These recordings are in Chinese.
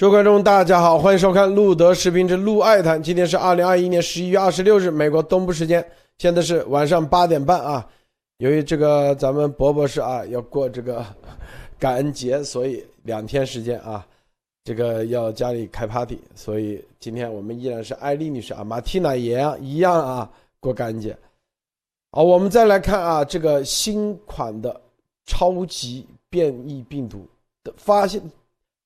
各位观众，大家好，欢迎收看路德视频之路爱谈。今天是二零二一年十一月二十六日，美国东部时间，现在是晚上八点半啊。由于这个咱们博博士啊要过这个感恩节，所以两天时间啊，这个要家里开 party，所以今天我们依然是艾丽女士啊，马蒂娜也一样啊过感恩节。好，我们再来看啊，这个新款的超级变异病毒的发现。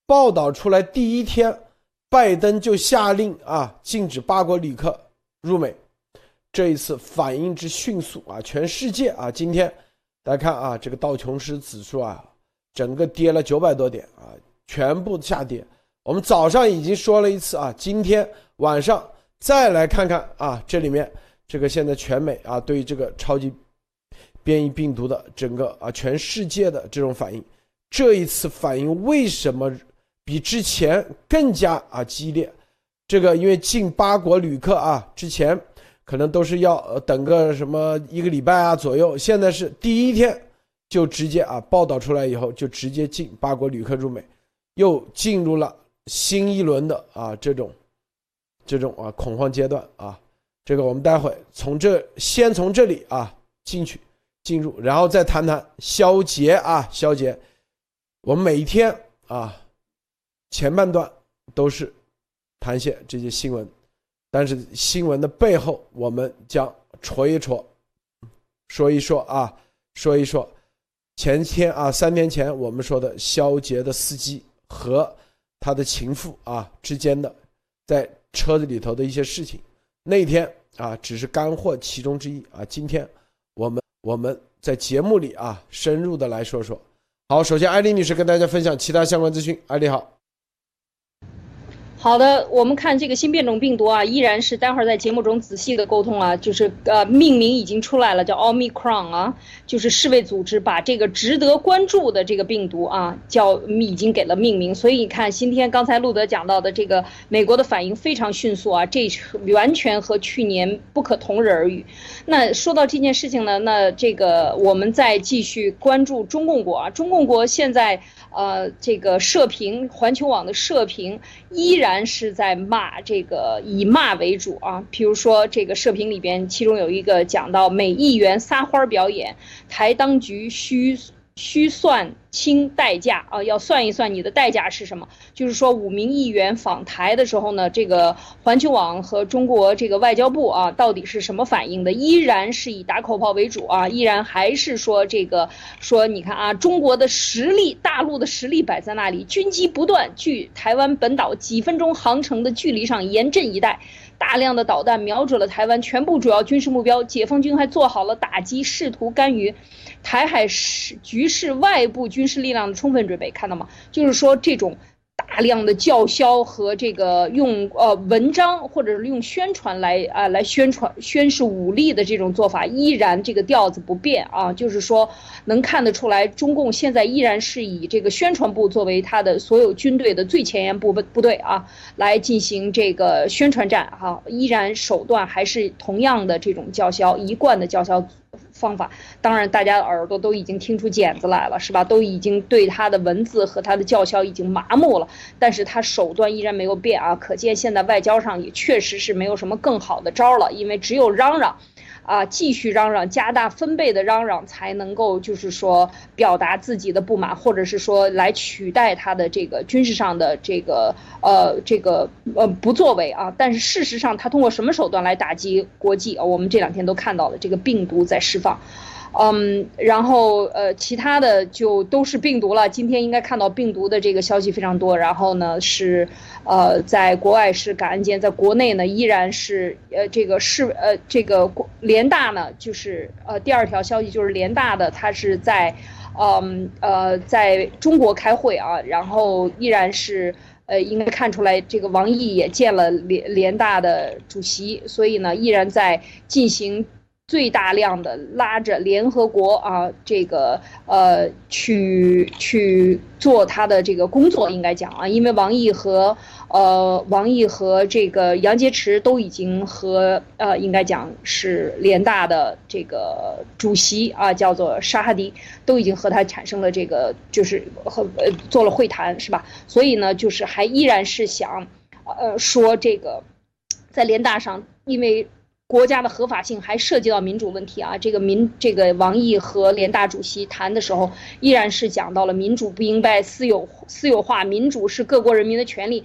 报道出来第一天，拜登就下令啊，禁止八国旅客入美。这一次反应之迅速啊，全世界啊，今天大家看啊，这个道琼斯指数啊，整个跌了九百多点啊，全部下跌。我们早上已经说了一次啊，今天晚上再来看看啊，这里面这个现在全美啊，对于这个超级变异病毒的整个啊，全世界的这种反应，这一次反应为什么？比之前更加啊激烈，这个因为进八国旅客啊，之前可能都是要等个什么一个礼拜啊左右，现在是第一天就直接啊报道出来以后就直接进八国旅客入美，又进入了新一轮的啊这种这种啊恐慌阶段啊，这个我们待会从这先从这里啊进去进入，然后再谈谈消节啊消节，我们每一天啊。前半段都是谈些这些新闻，但是新闻的背后，我们将戳一戳，说一说啊，说一说前天啊，三年前我们说的肖杰的司机和他的情妇啊之间的在车子里头的一些事情。那天啊，只是干货其中之一啊。今天我们我们在节目里啊，深入的来说说。好，首先艾丽女士跟大家分享其他相关资讯。艾丽好。好的，我们看这个新变种病毒啊，依然是待会儿在节目中仔细的沟通啊，就是呃命名已经出来了，叫奥密克戎啊，就是世卫组织把这个值得关注的这个病毒啊，叫已经给了命名，所以你看今天刚才路德讲到的这个美国的反应非常迅速啊，这完全和去年不可同日而语。那说到这件事情呢，那这个我们再继续关注中共国啊，中共国现在。呃，这个社评，环球网的社评依然是在骂这个，以骂为主啊。比如说，这个社评里边，其中有一个讲到美议员撒欢表演，台当局需。需算清代价啊，要算一算你的代价是什么？就是说，五名议员访台的时候呢，这个环球网和中国这个外交部啊，到底是什么反应的？依然是以打口炮为主啊，依然还是说这个说，你看啊，中国的实力，大陆的实力摆在那里，军机不断，距台湾本岛几分钟航程的距离上严阵以待，大量的导弹瞄准了台湾全部主要军事目标，解放军还做好了打击，试图干预。台海是局势外部军事力量的充分准备，看到吗？就是说这种大量的叫嚣和这个用呃文章或者是用宣传来啊来宣传宣示武力的这种做法，依然这个调子不变啊。就是说能看得出来，中共现在依然是以这个宣传部作为他的所有军队的最前沿部部队啊，来进行这个宣传战哈，依然手段还是同样的这种叫嚣，一贯的叫嚣。方法，当然，大家的耳朵都已经听出茧子来了，是吧？都已经对他的文字和他的叫嚣已经麻木了，但是他手段依然没有变啊！可见现在外交上也确实是没有什么更好的招了，因为只有嚷嚷。啊，继续嚷嚷，加大分贝的嚷嚷，才能够就是说表达自己的不满，或者是说来取代他的这个军事上的这个呃这个呃不作为啊。但是事实上，他通过什么手段来打击国际啊？我们这两天都看到了，这个病毒在释放。嗯，然后呃，其他的就都是病毒了。今天应该看到病毒的这个消息非常多。然后呢是，呃，在国外是感恩节，在国内呢依然是呃这个是呃这个联大呢就是呃第二条消息就是联大的他是在，嗯呃在中国开会啊，然后依然是呃应该看出来这个王毅也见了联联大的主席，所以呢依然在进行。最大量的拉着联合国啊，这个呃去去做他的这个工作，应该讲啊，因为王毅和呃王毅和这个杨洁篪都已经和呃应该讲是联大的这个主席啊，叫做沙哈迪，都已经和他产生了这个就是和呃做了会谈，是吧？所以呢，就是还依然是想呃说这个在联大上，因为。国家的合法性还涉及到民主问题啊！这个民这个王毅和联大主席谈的时候，依然是讲到了民主不应该私有私有化，民主是各国人民的权利，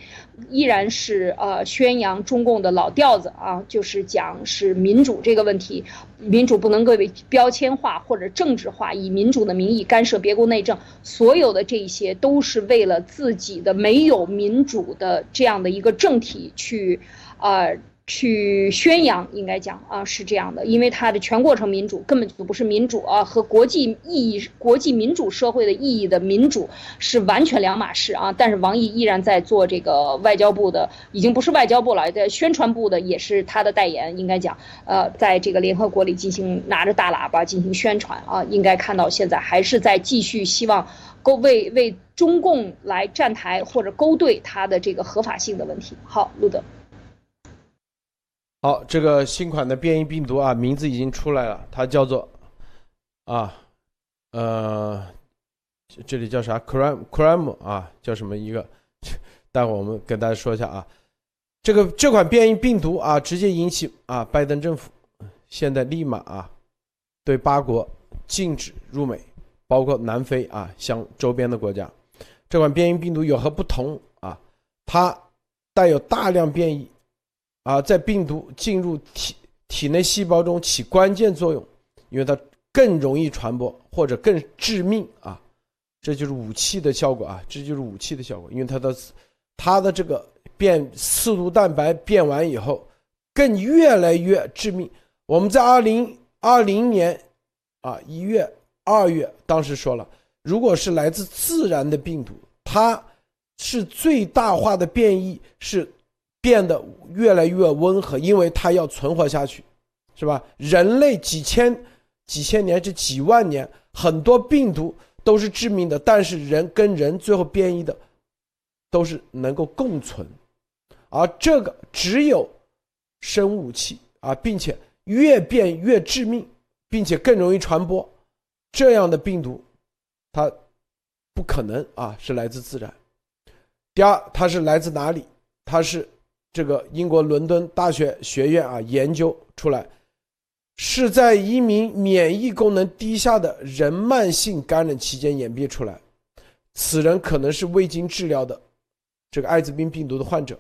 依然是呃宣扬中共的老调子啊，就是讲是民主这个问题，民主不能够被标签化或者政治化，以民主的名义干涉别国内政，所有的这些都是为了自己的没有民主的这样的一个政体去，呃。去宣扬，应该讲啊是这样的，因为它的全过程民主根本就不是民主啊，和国际意义、国际民主社会的意义的民主是完全两码事啊。但是王毅依然在做这个外交部的，已经不是外交部了，在宣传部的也是他的代言，应该讲，呃，在这个联合国里进行拿着大喇叭进行宣传啊，应该看到现在还是在继续希望勾为为中共来站台或者勾兑他的这个合法性的问题。好，路德。好，这个新款的变异病毒啊，名字已经出来了，它叫做啊，呃，这里叫啥？Cram Cram 啊，叫什么一个？待会儿我们跟大家说一下啊，这个这款变异病毒啊，直接引起啊，拜登政府现在立马啊，对八国禁止入美，包括南非啊，像周边的国家。这款变异病毒有何不同啊？它带有大量变异。啊，在病毒进入体体内细胞中起关键作用，因为它更容易传播或者更致命啊，这就是武器的效果啊，这就是武器的效果，因为它的它的这个变刺突蛋白变完以后，更越来越致命。我们在二零二零年啊一月、二月当时说了，如果是来自自然的病毒，它是最大化的变异是。变得越来越温和，因为它要存活下去，是吧？人类几千、几千年至几万年，很多病毒都是致命的，但是人跟人最后变异的都是能够共存，而这个只有生物器啊，并且越变越致命，并且更容易传播，这样的病毒，它不可能啊是来自自然。第二，它是来自哪里？它是。这个英国伦敦大学学院啊研究出来，是在一名免疫功能低下的人慢性感染期间演变出来。此人可能是未经治疗的这个艾滋病病毒的患者。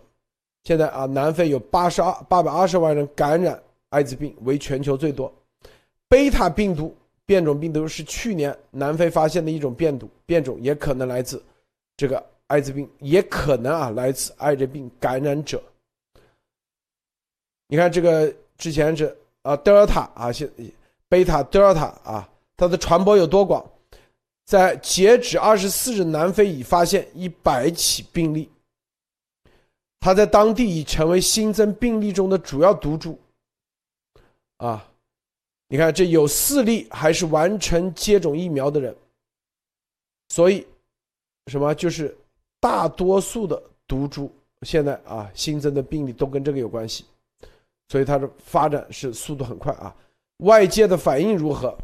现在啊，南非有八十二八百二十万人感染艾滋病，为全球最多。贝塔病毒变种病毒是去年南非发现的一种变毒变种，也可能来自这个艾滋病，也可能啊来自艾滋病感染者。你看这个之前是啊德尔塔啊，现贝塔德尔塔啊，它的传播有多广？在截止二十四日，南非已发现一百起病例，它在当地已成为新增病例中的主要毒株。啊，你看这有四例还是完成接种疫苗的人，所以什么就是大多数的毒株现在啊新增的病例都跟这个有关系。所以它的发展是速度很快啊，外界的反应如何？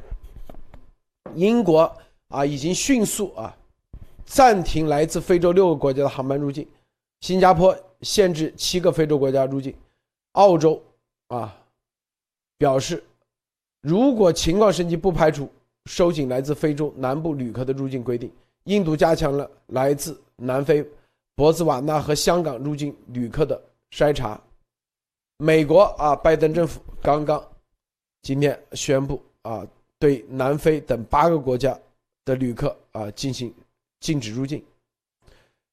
英国啊已经迅速啊暂停来自非洲六个国家的航班入境，新加坡限制七个非洲国家入境，澳洲啊表示如果情况升级，不排除收紧来自非洲南部旅客的入境规定。印度加强了来自南非、博茨瓦纳和香港入境旅客的筛查。美国啊，拜登政府刚刚今天宣布啊，对南非等八个国家的旅客啊进行禁止入境。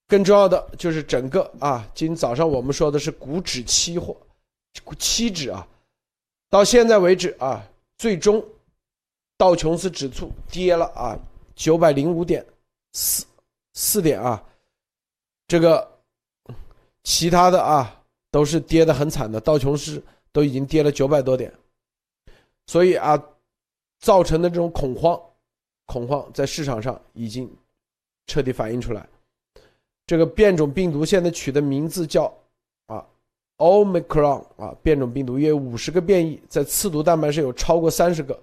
更重要的就是整个啊，今早上我们说的是股指期货，期指啊，到现在为止啊，最终道琼斯指数跌了啊九百零五点四四点啊，这个其他的啊。都是跌得很惨的，道琼斯都已经跌了九百多点，所以啊，造成的这种恐慌，恐慌在市场上已经彻底反映出来。这个变种病毒现在取的名字叫啊，Omicron 啊，变种病毒约五十个变异，在刺突蛋白上有超过三十个。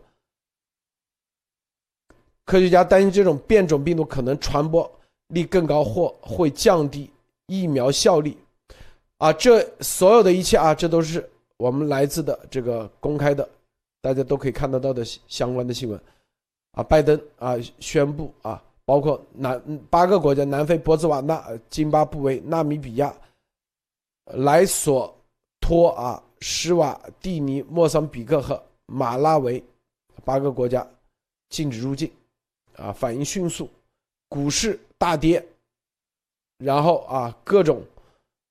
科学家担心这种变种病毒可能传播力更高，或会降低疫苗效力。啊，这所有的一切啊，这都是我们来自的这个公开的，大家都可以看得到的相关的新闻。啊，拜登啊宣布啊。包括南八个国家：南非、博茨瓦纳、津巴布韦、纳米比亚、莱索托啊、施瓦蒂尼、莫桑比克和马拉维八个国家禁止入境，啊，反应迅速，股市大跌，然后啊，各种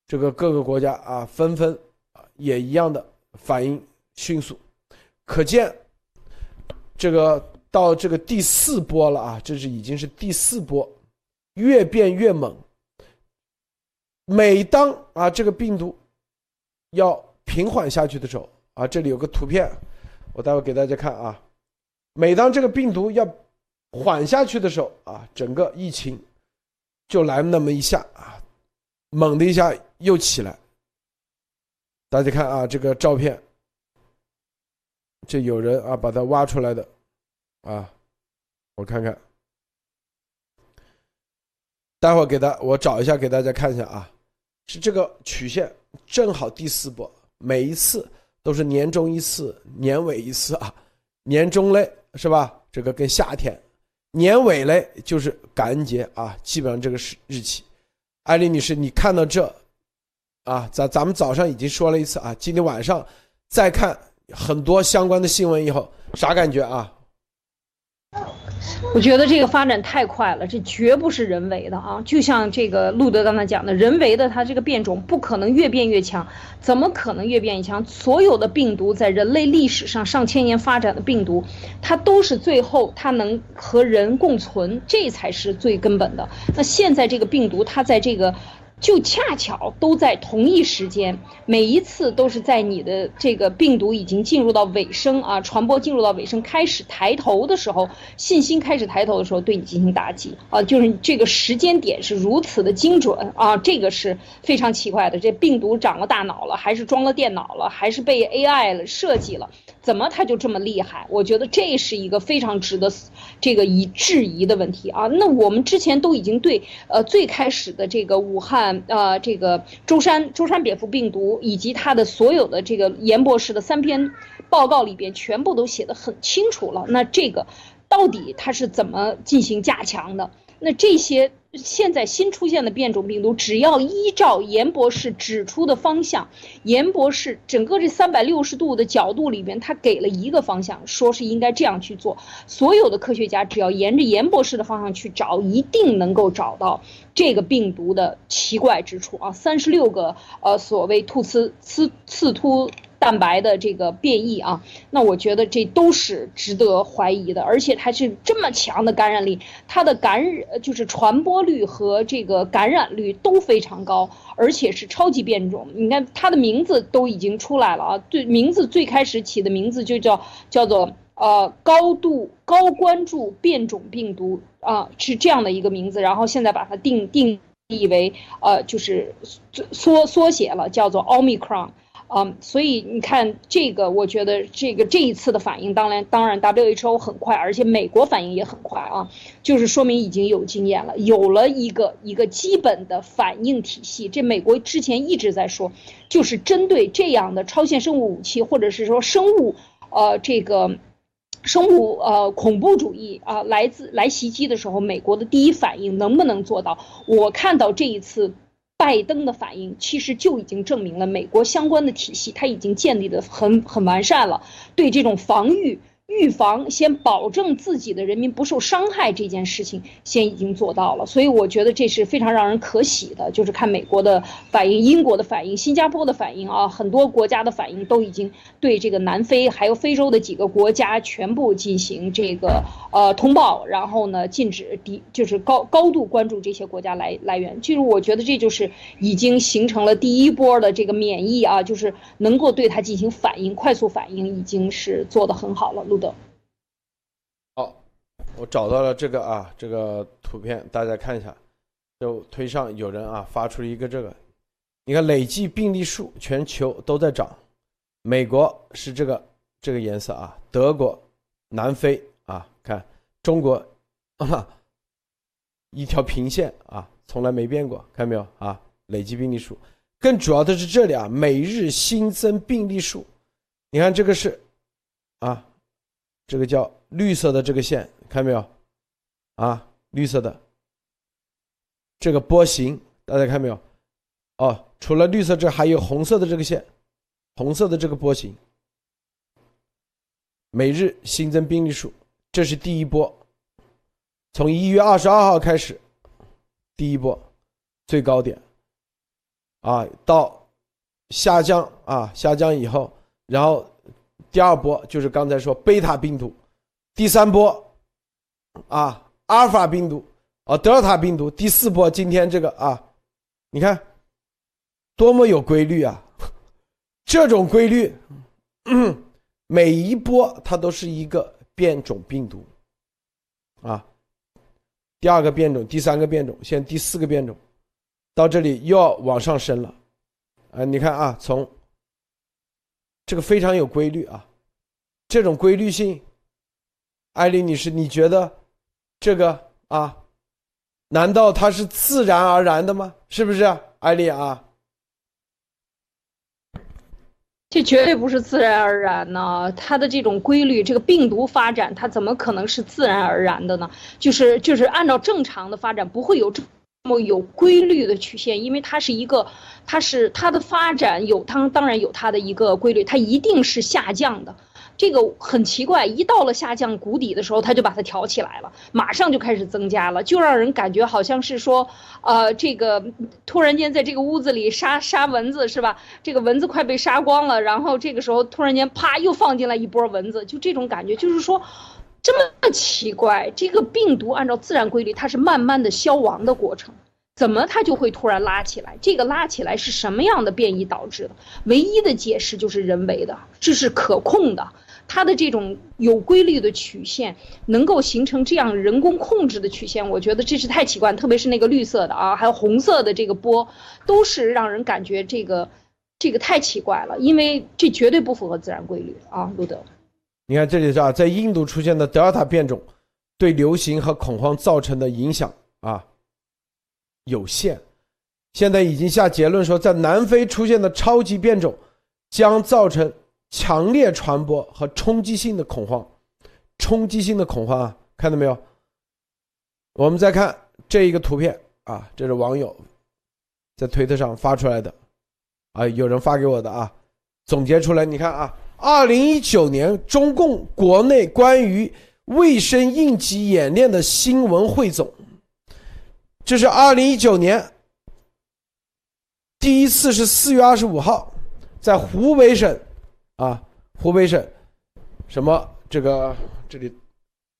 这个各个国家啊纷纷啊也一样的反应迅速，可见这个。到这个第四波了啊，这是已经是第四波，越变越猛。每当啊这个病毒要平缓下去的时候啊，这里有个图片，我待会给大家看啊。每当这个病毒要缓下去的时候啊，整个疫情就来那么一下啊，猛的一下又起来。大家看啊，这个照片，这有人啊把它挖出来的。啊，我看看，待会儿给大我找一下给大家看一下啊，是这个曲线正好第四波，每一次都是年终一次，年尾一次啊，年终嘞是吧？这个跟夏天，年尾嘞就是感恩节啊，基本上这个是日期。艾丽女士，你看到这啊，咱咱们早上已经说了一次啊，今天晚上再看很多相关的新闻以后，啥感觉啊？我觉得这个发展太快了，这绝不是人为的啊！就像这个路德刚才讲的，人为的它这个变种不可能越变越强，怎么可能越变越强？所有的病毒在人类历史上上千年发展的病毒，它都是最后它能和人共存，这才是最根本的。那现在这个病毒，它在这个。就恰巧都在同一时间，每一次都是在你的这个病毒已经进入到尾声啊，传播进入到尾声，开始抬头的时候，信心开始抬头的时候，对你进行打击啊，就是这个时间点是如此的精准啊，这个是非常奇怪的。这病毒长了大脑了，还是装了电脑了，还是被 AI 了设计了？怎么它就这么厉害？我觉得这是一个非常值得这个以质疑的问题啊。那我们之前都已经对呃最开始的这个武汉。呃，这个舟山舟山蝙蝠病毒以及它的所有的这个严博士的三篇报告里边，全部都写的很清楚了。那这个到底它是怎么进行加强的？那这些现在新出现的变种病毒，只要依照严博士指出的方向，严博士整个这三百六十度的角度里边，他给了一个方向，说是应该这样去做。所有的科学家只要沿着严博士的方向去找，一定能够找到这个病毒的奇怪之处啊！三十六个呃所谓突刺刺刺突。蛋白的这个变异啊，那我觉得这都是值得怀疑的，而且它是这么强的感染力，它的感染就是传播率和这个感染率都非常高，而且是超级变种。你看它的名字都已经出来了啊，对，名字最开始起的名字就叫叫做呃高度高关注变种病毒啊，是这样的一个名字，然后现在把它定定义为呃就是缩缩写了，叫做 Omicron。嗯，所以你看这个，我觉得这个这一次的反应，当然当然 WHO 很快，而且美国反应也很快啊，就是说明已经有经验了，有了一个一个基本的反应体系。这美国之前一直在说，就是针对这样的超限生物武器，或者是说生物，呃，这个生物呃恐怖主义啊，来自来袭击的时候，美国的第一反应能不能做到？我看到这一次。拜登的反应其实就已经证明了美国相关的体系，它已经建立的很很完善了。对这种防御预防，先保证自己的人民不受伤害这件事情，先已经做到了。所以我觉得这是非常让人可喜的，就是看美国的反应、英国的反应、新加坡的反应啊，很多国家的反应都已经对这个南非还有非洲的几个国家全部进行这个呃通报，然后呢禁止敌就是高高度关注这些国家来来源。就是我觉得这就是已经形成了第一波的这个免疫啊，就是能够对它进行反应、快速反应，已经是做得很好了。的好，我找到了这个啊，这个图片，大家看一下。就推上有人啊发出了一个这个，你看累计病例数全球都在涨，美国是这个这个颜色啊，德国、南非啊，看中国啊，一条平线啊，从来没变过，看到没有啊？累计病例数，更主要的是这里啊，每日新增病例数，你看这个是啊。这个叫绿色的这个线，看到没有？啊，绿色的这个波形，大家看没有？哦，除了绿色，这还有红色的这个线，红色的这个波形。每日新增病例数，这是第一波，从一月二十二号开始，第一波最高点，啊，到下降啊，下降以后，然后。第二波就是刚才说贝塔病毒，第三波，啊，阿尔法病毒，啊，德尔塔病毒，第四波今天这个啊，你看，多么有规律啊！这种规律，每一波它都是一个变种病毒，啊，第二个变种，第三个变种，现在第四个变种，到这里又要往上升了，啊，你看啊，从。这个非常有规律啊，这种规律性，艾丽女士，你觉得这个啊，难道它是自然而然的吗？是不是，艾丽啊？这绝对不是自然而然呢，它的这种规律，这个病毒发展，它怎么可能是自然而然的呢？就是就是按照正常的发展，不会有这。么有规律的曲线，因为它是一个，它是它的发展有它当然有它的一个规律，它一定是下降的。这个很奇怪，一到了下降谷底的时候，它就把它挑起来了，马上就开始增加了，就让人感觉好像是说，呃，这个突然间在这个屋子里杀杀蚊子是吧？这个蚊子快被杀光了，然后这个时候突然间啪又放进来一波蚊子，就这种感觉，就是说。这么奇怪，这个病毒按照自然规律，它是慢慢的消亡的过程，怎么它就会突然拉起来？这个拉起来是什么样的变异导致的？唯一的解释就是人为的，这是可控的。它的这种有规律的曲线，能够形成这样人工控制的曲线，我觉得这是太奇怪。特别是那个绿色的啊，还有红色的这个波，都是让人感觉这个这个太奇怪了，因为这绝对不符合自然规律啊，路德。你看这里是啊，在印度出现的德尔塔变种，对流行和恐慌造成的影响啊有限。现在已经下结论说，在南非出现的超级变种将造成强烈传播和冲击性的恐慌。冲击性的恐慌啊，看到没有？我们再看这一个图片啊，这是网友在推特上发出来的啊，有人发给我的啊，总结出来，你看啊。二零一九年，中共国内关于卫生应急演练的新闻汇总。这是二零一九年第一次是四月二十五号，在湖北省，啊，湖北省，什么这个这里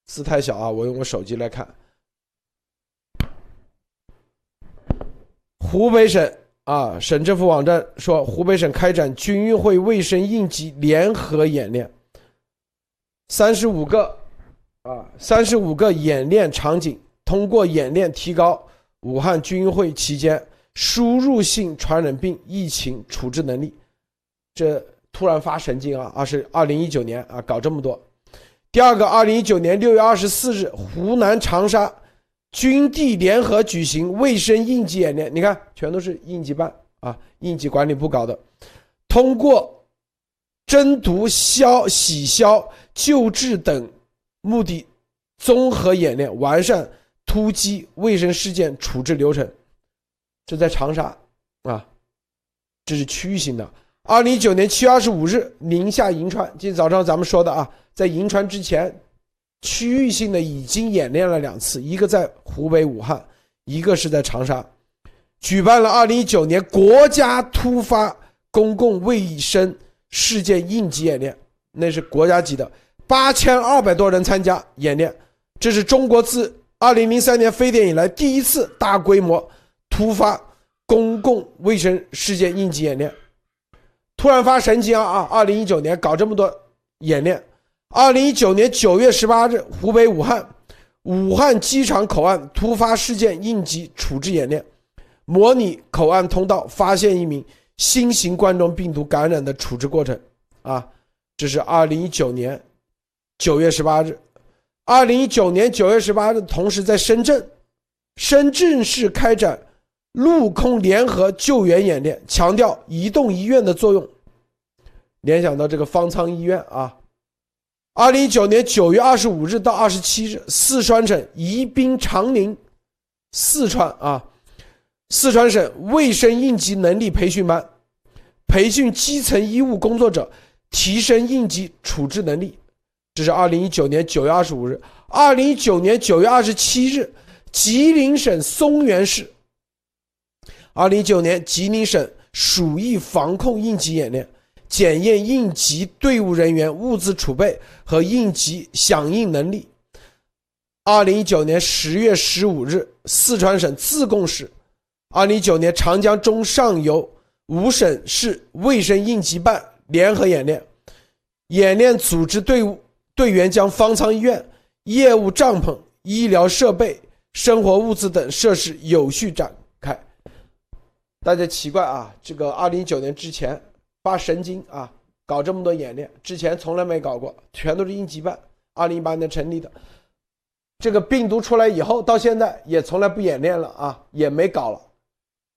字太小啊，我用我手机来看，湖北省。啊，省政府网站说，湖北省开展军运会卫生应急联合演练，三十五个，啊，三十五个演练场景，通过演练提高武汉军会期间输入性传染病疫情处置能力。这突然发神经啊！二是二零一九年啊，搞这么多。第二个，二零一九年六月二十四日，湖南长沙。军地联合举行卫生应急演练，你看，全都是应急办啊，应急管理部搞的。通过侦毒、消、洗消、救治等目的，综合演练，完善突击卫生事件处置流程。这在长沙啊，这是区域性的。二零一九年七月二十五日，宁夏银川，今天早上咱们说的啊，在银川之前，区域性的已经演练了两次，一个在湖北武汉，一个是在长沙，举办了二零一九年国家突发公共卫生事件应急演练，那是国家级的，八千二百多人参加演练，这是中国自二零零三年非典以来第一次大规模突发公共卫生事件应急演练。突然发神经啊啊！二零一九年搞这么多演练。二零一九年九月十八日，湖北武汉武汉机场口岸突发事件应急处置演练，模拟口岸通道发现一名新型冠状病毒感染的处置过程。啊，这是二零一九年九月十八日。二零一九年九月十八日，同时在深圳，深圳市开展。陆空联合救援演练强调移动医院的作用，联想到这个方舱医院啊。二零一九年九月二十五日到二十七日，四川省宜宾长宁，四川啊，四川省卫生应急能力培训班，培训基层医务工作者，提升应急处置能力。这是二零一九年九月二十五日。二零一九年九月二十七日，吉林省松原市。二零一九年，吉林省鼠疫防控应急演练，检验应急队伍人员物资储备和应急响应能力。二零一九年十月十五日，四川省自贡市，二零一九年长江中上游五省市卫生应急办联合演练，演练组织队伍队员将方舱医院、业务帐篷、医疗设备、生活物资等设施有序展开。大家奇怪啊，这个二零一九年之前发神经啊，搞这么多演练，之前从来没搞过，全都是应急办。二零一八年成立的，这个病毒出来以后，到现在也从来不演练了啊，也没搞了。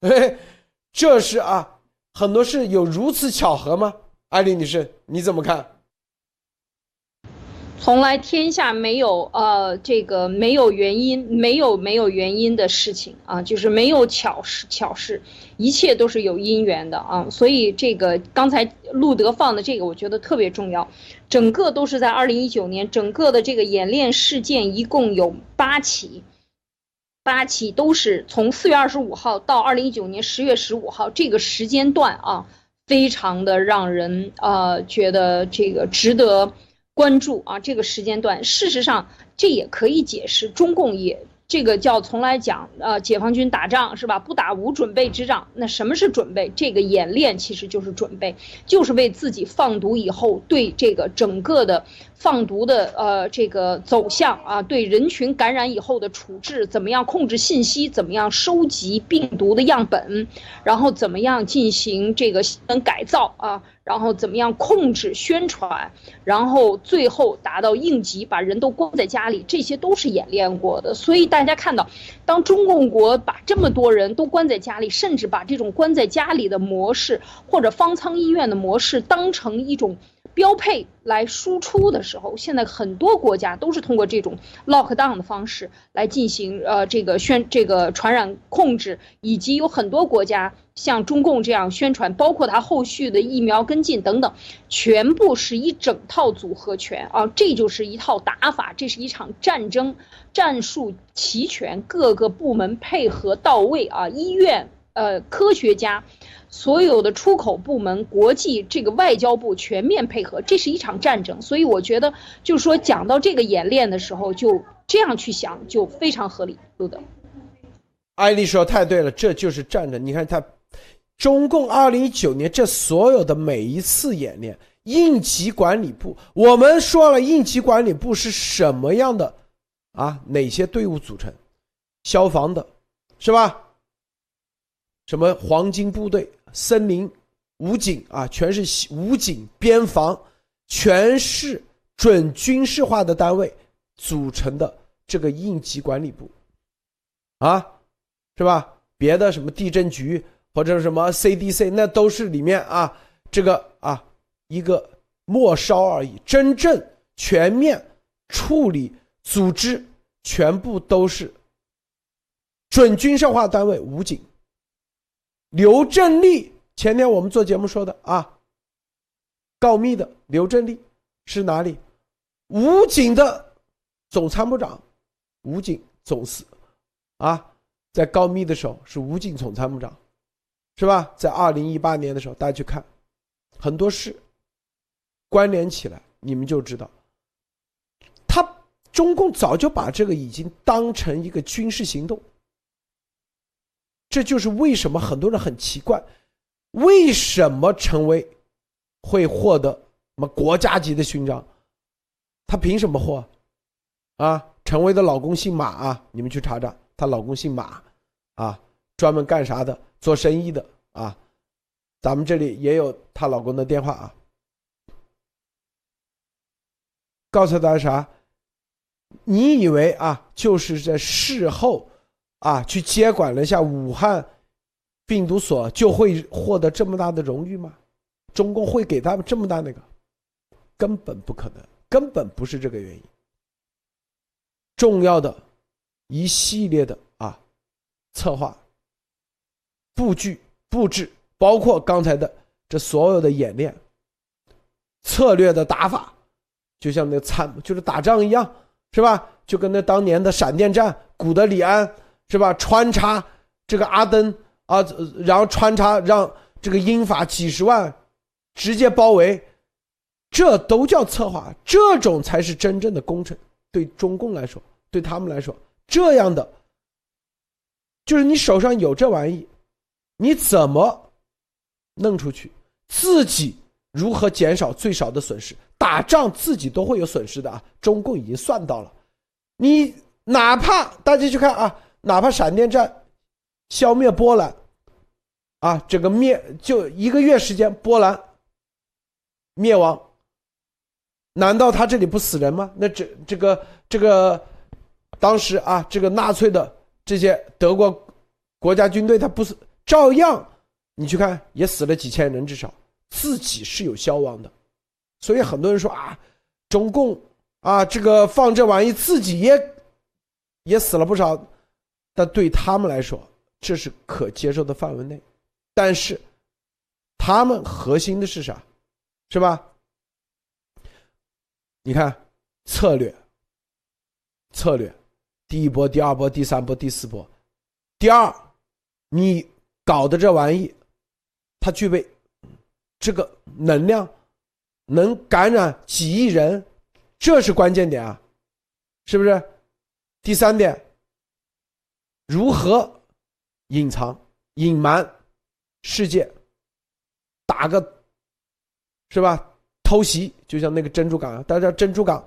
嘿，这是啊，很多事有如此巧合吗？艾丽女士，你怎么看？从来天下没有呃这个没有原因没有没有原因的事情啊，就是没有巧事巧事，一切都是有因缘的啊。所以这个刚才路德放的这个，我觉得特别重要。整个都是在二零一九年，整个的这个演练事件一共有八起，八起都是从四月二十五号到二零一九年十月十五号这个时间段啊，非常的让人呃觉得这个值得。关注啊，这个时间段，事实上这也可以解释中共也。这个叫从来讲，呃，解放军打仗是吧？不打无准备之仗。那什么是准备？这个演练其实就是准备，就是为自己放毒以后对这个整个的放毒的呃这个走向啊，对人群感染以后的处置，怎么样控制信息，怎么样收集病毒的样本，然后怎么样进行这个能改造啊，然后怎么样控制宣传，然后最后达到应急，把人都关在家里，这些都是演练过的，所以大。家看到，当中共国把这么多人都关在家里，甚至把这种关在家里的模式或者方舱医院的模式当成一种标配来输出的时候，现在很多国家都是通过这种 lock down 的方式来进行呃这个宣这个传染控制，以及有很多国家。像中共这样宣传，包括他后续的疫苗跟进等等，全部是一整套组合拳啊，这就是一套打法，这是一场战争，战术齐全，各个部门配合到位啊，医院、呃，科学家，所有的出口部门、国际这个外交部全面配合，这是一场战争。所以我觉得，就是说讲到这个演练的时候，就这样去想，就非常合理。路德，艾丽说太对了，这就是战争。你看他。中共二零一九年这所有的每一次演练，应急管理部，我们说了，应急管理部是什么样的啊？哪些队伍组成？消防的，是吧？什么黄金部队、森林、武警啊，全是武警、边防，全是准军事化的单位组成的这个应急管理部，啊，是吧？别的什么地震局？或者什么 CDC，那都是里面啊，这个啊一个末梢而已。真正全面处理组织，全部都是准军事化单位。武警刘振利，前天我们做节目说的啊，告密的刘振利是哪里？武警的总参谋长，武警总司，啊，在告密的时候是武警总参谋长，是吧？在二零一八年的时候，大家去看，很多事关联起来，你们就知道，他中共早就把这个已经当成一个军事行动。这就是为什么很多人很奇怪，为什么陈薇会获得什么国家级的勋章？他凭什么获？啊，陈薇的老公姓马啊，你们去查查，她老公姓马，啊，专门干啥的？做生意的啊。咱们这里也有她老公的电话啊。告诉大家啥？你以为啊，就是在事后。啊，去接管了一下武汉病毒所，就会获得这么大的荣誉吗？中共会给他们这么大那个？根本不可能，根本不是这个原因。重要的一系列的啊策划、布局、布置，包括刚才的这所有的演练、策略的打法，就像那参就是打仗一样，是吧？就跟那当年的闪电战，古德里安。是吧？穿插这个阿登啊，然后穿插让这个英法几十万直接包围，这都叫策划，这种才是真正的工程。对中共来说，对他们来说，这样的就是你手上有这玩意，你怎么弄出去？自己如何减少最少的损失？打仗自己都会有损失的啊！中共已经算到了，你哪怕大家去看啊。哪怕闪电战消灭波兰，啊，这个灭就一个月时间，波兰灭亡，难道他这里不死人吗？那这这个这个当时啊，这个纳粹的这些德国国家军队，他不是照样？你去看，也死了几千人，至少自己是有消亡的。所以很多人说啊，中共啊，这个放这玩意，自己也也死了不少。但对他们来说，这是可接受的范围内，但是他们核心的是啥？是吧？你看策略，策略，第一波、第二波、第三波、第四波，第二，你搞的这玩意，它具备这个能量，能感染几亿人，这是关键点啊，是不是？第三点。如何隐藏、隐瞒世界？打个是吧？偷袭，就像那个珍珠港啊，大家珍珠港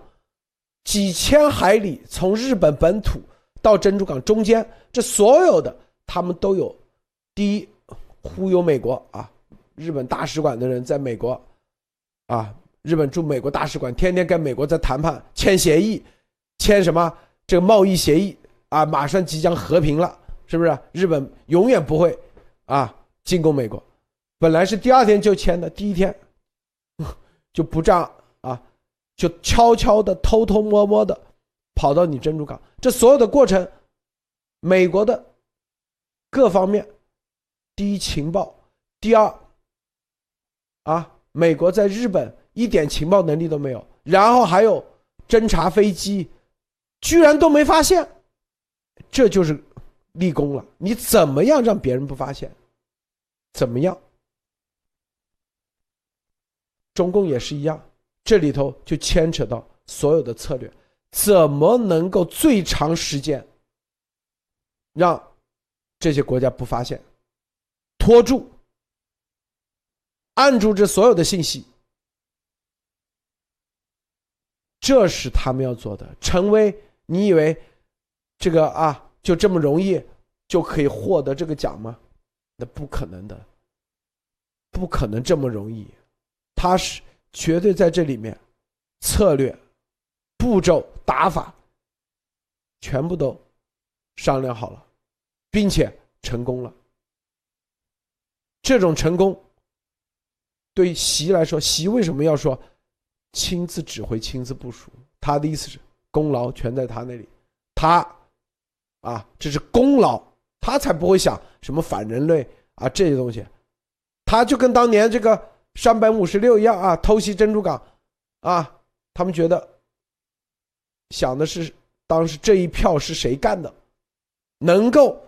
几千海里，从日本本土到珍珠港中间，这所有的他们都有。第一，忽悠美国啊！日本大使馆的人在美国啊，日本驻美国大使馆天天跟美国在谈判、签协议，签什么这个贸易协议。啊，马上即将和平了，是不是？日本永远不会啊进攻美国。本来是第二天就签的，第一天 就不战啊，就悄悄的、偷偷摸摸的跑到你珍珠港。这所有的过程，美国的各方面，第一情报，第二啊，美国在日本一点情报能力都没有，然后还有侦察飞机，居然都没发现。这就是立功了。你怎么样让别人不发现？怎么样？中共也是一样，这里头就牵扯到所有的策略，怎么能够最长时间让这些国家不发现，拖住、按住这所有的信息，这是他们要做的。成为你以为？这个啊，就这么容易就可以获得这个奖吗？那不可能的，不可能这么容易。他是绝对在这里面，策略、步骤、打法，全部都商量好了，并且成功了。这种成功，对习来说，习为什么要说亲自指挥、亲自部署？他的意思是功劳全在他那里，他。啊，这是功劳，他才不会想什么反人类啊这些东西，他就跟当年这个山本五十六一样啊，偷袭珍珠港，啊，他们觉得想的是当时这一票是谁干的，能够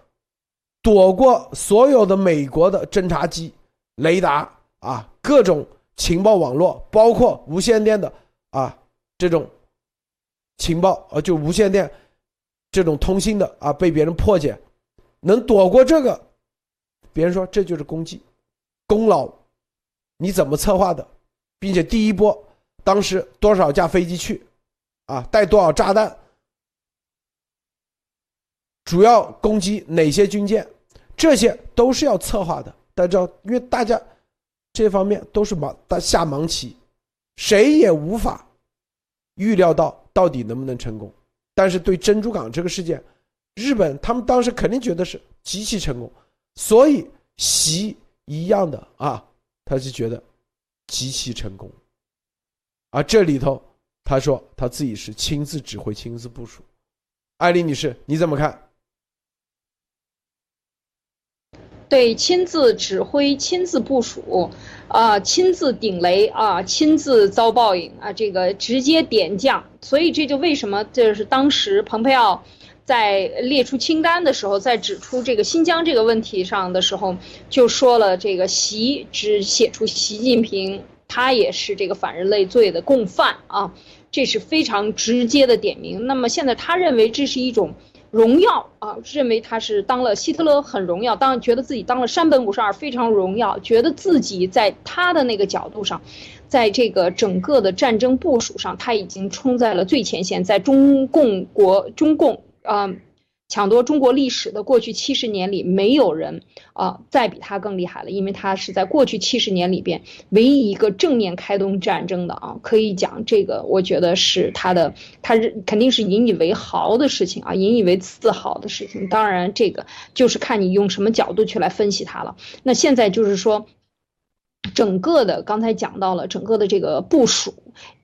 躲过所有的美国的侦察机、雷达啊，各种情报网络，包括无线电的啊这种情报啊，就无线电这种通信的啊，被别人破解，能躲过这个，别人说这就是功绩、功劳，你怎么策划的，并且第一波当时多少架飞机去。啊，带多少炸弹？主要攻击哪些军舰？这些都是要策划的。大家知道，因为大家这方面都是盲大下盲棋，谁也无法预料到到底能不能成功。但是对珍珠港这个事件，日本他们当时肯定觉得是极其成功，所以习一样的啊，他就觉得极其成功。而这里头。他说他自己是亲自指挥、亲自部署。艾丽女士，你怎么看？对，亲自指挥、亲自部署，啊，亲自顶雷啊，亲自遭报应啊，这个直接点将。所以这就为什么就是当时蓬佩奥在列出清单的时候，在指出这个新疆这个问题上的时候，就说了这个习只写出习近平。他也是这个反人类罪的共犯啊，这是非常直接的点名。那么现在他认为这是一种荣耀啊，认为他是当了希特勒很荣耀，当觉得自己当了山本五十二非常荣耀，觉得自己在他的那个角度上，在这个整个的战争部署上，他已经冲在了最前线，在中共国中共啊。抢夺中国历史的过去七十年里，没有人啊再比他更厉害了，因为他是在过去七十年里边唯一一个正面开动战争的啊，可以讲这个，我觉得是他的，他是肯定是引以为豪的事情啊，引以为自豪的事情。当然，这个就是看你用什么角度去来分析它了。那现在就是说。整个的刚才讲到了整个的这个部署，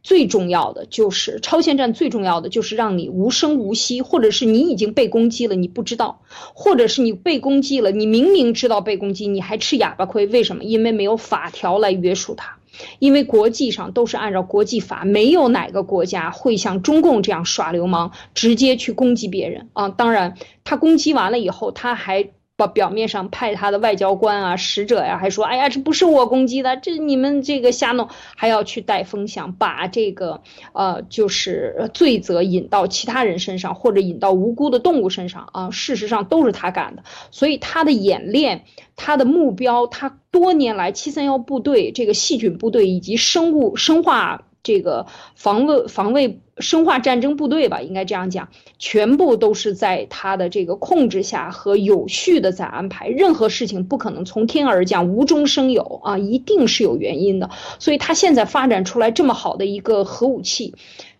最重要的就是超限战，最重要的就是让你无声无息，或者是你已经被攻击了你不知道，或者是你被攻击了，你明明知道被攻击你还吃哑巴亏，为什么？因为没有法条来约束它，因为国际上都是按照国际法，没有哪个国家会像中共这样耍流氓，直接去攻击别人啊。当然，他攻击完了以后，他还。表表面上派他的外交官啊、使者呀，还说：“哎呀，这不是我攻击的，这你们这个瞎弄，还要去带风向，把这个呃，就是罪责引到其他人身上，或者引到无辜的动物身上啊。事实上都是他干的，所以他的演练、他的目标、他多年来七三幺部队这个细菌部队以及生物生化。”这个防卫防卫生化战争部队吧，应该这样讲，全部都是在他的这个控制下和有序的在安排，任何事情不可能从天而降，无中生有啊，一定是有原因的。所以他现在发展出来这么好的一个核武器，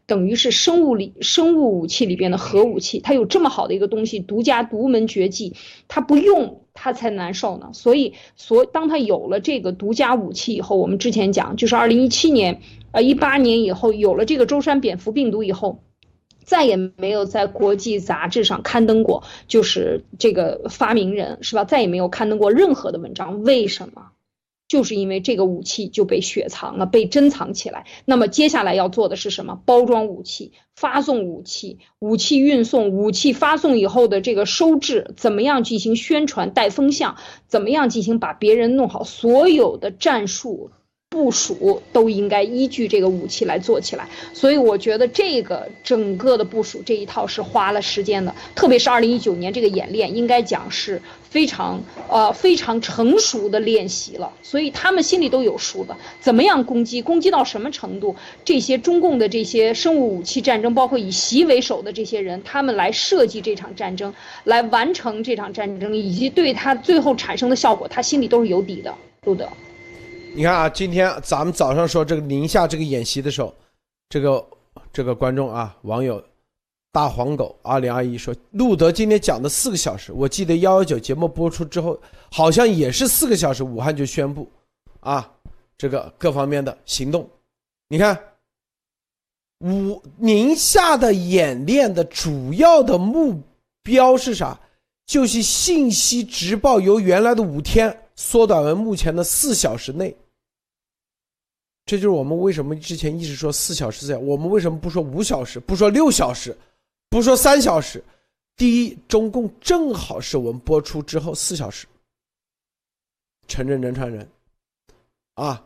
等于是生物里生物武器里边的核武器，它有这么好的一个东西，独家独门绝技，他不用。他才难受呢，所以，所当他有了这个独家武器以后，我们之前讲，就是二零一七年，呃，一八年以后有了这个舟山蝙蝠病毒以后，再也没有在国际杂志上刊登过，就是这个发明人是吧？再也没有刊登过任何的文章，为什么？就是因为这个武器就被雪藏了，被珍藏起来。那么接下来要做的是什么？包装武器，发送武器，武器运送，武器发送以后的这个收治，怎么样进行宣传带风向？怎么样进行把别人弄好？所有的战术。部署都应该依据这个武器来做起来，所以我觉得这个整个的部署这一套是花了时间的，特别是二零一九年这个演练，应该讲是非常呃非常成熟的练习了，所以他们心里都有数的，怎么样攻击，攻击到什么程度，这些中共的这些生物武器战争，包括以习为首的这些人，他们来设计这场战争，来完成这场战争，以及对他最后产生的效果，他心里都是有底的，路德。你看啊，今天咱们早上说这个宁夏这个演习的时候，这个这个观众啊，网友大黄狗二零二一说，路德今天讲的四个小时，我记得幺幺九节目播出之后，好像也是四个小时，武汉就宣布啊，这个各方面的行动。你看，武宁夏的演练的主要的目标是啥？就是信息直报由原来的五天缩短为目前的四小时内。这就是我们为什么之前一直说四小时在，我们为什么不说五小时，不说六小时，不说三小时？第一，中共正好是我们播出之后四小时承认人传人，啊，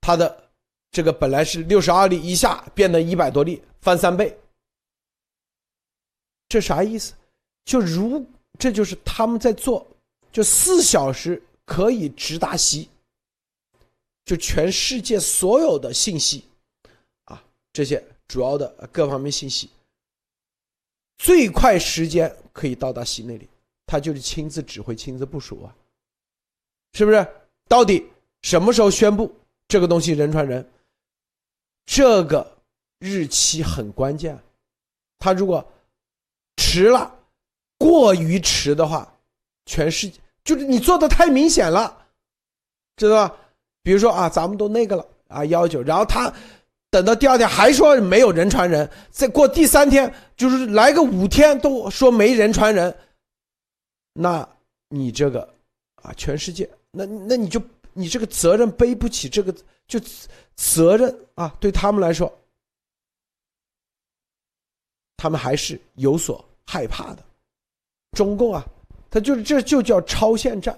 他的这个本来是六十二例一下变得一百多例，翻三倍，这啥意思？就如这就是他们在做，就四小时可以直达西，就全世界所有的信息，啊，这些主要的各方面信息。最快时间可以到达习那里，他就是亲自指挥、亲自部署啊，是不是？到底什么时候宣布这个东西人传人？这个日期很关键，他如果迟了，过于迟的话，全世界就是你做的太明显了，知道吧？比如说啊，咱们都那个了啊，幺九，然后他。等到第二天还说没有人传人，再过第三天就是来个五天都说没人传人，那你这个啊，全世界那那你就你这个责任背不起，这个就责任啊，对他们来说，他们还是有所害怕的。中共啊，他就是这就叫超限战，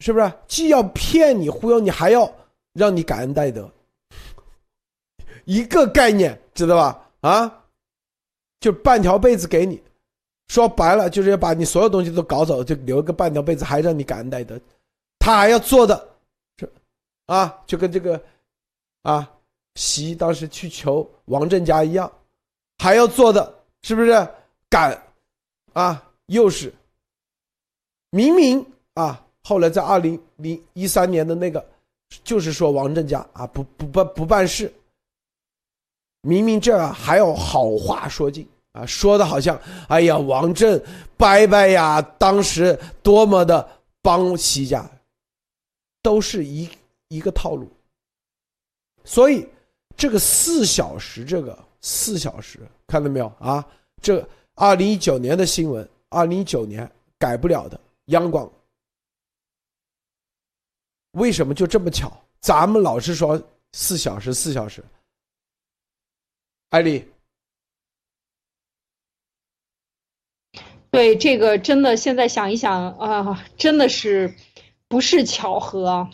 是不是？既要骗你忽悠你，还要。让你感恩戴德，一个概念，知道吧？啊，就半条被子给你，说白了就是要把你所有东西都搞走，就留个半条被子，还让你感恩戴德。他还要做的，是啊，就跟这个啊，习当时去求王振家一样，还要做的是不是？感啊，又是明明啊，后来在二零零一三年的那个。就是说王振家啊，不不办不办事，明明这还要好话说尽啊，说的好像哎呀王振拜拜呀，当时多么的帮齐家，都是一一个套路。所以这个四小时，这个四小时看到没有啊？这二零一九年的新闻，二零一九年改不了的，央广。为什么就这么巧？咱们老是说四小时，四小时。艾丽，对这个真的，现在想一想啊，真的是不是巧合？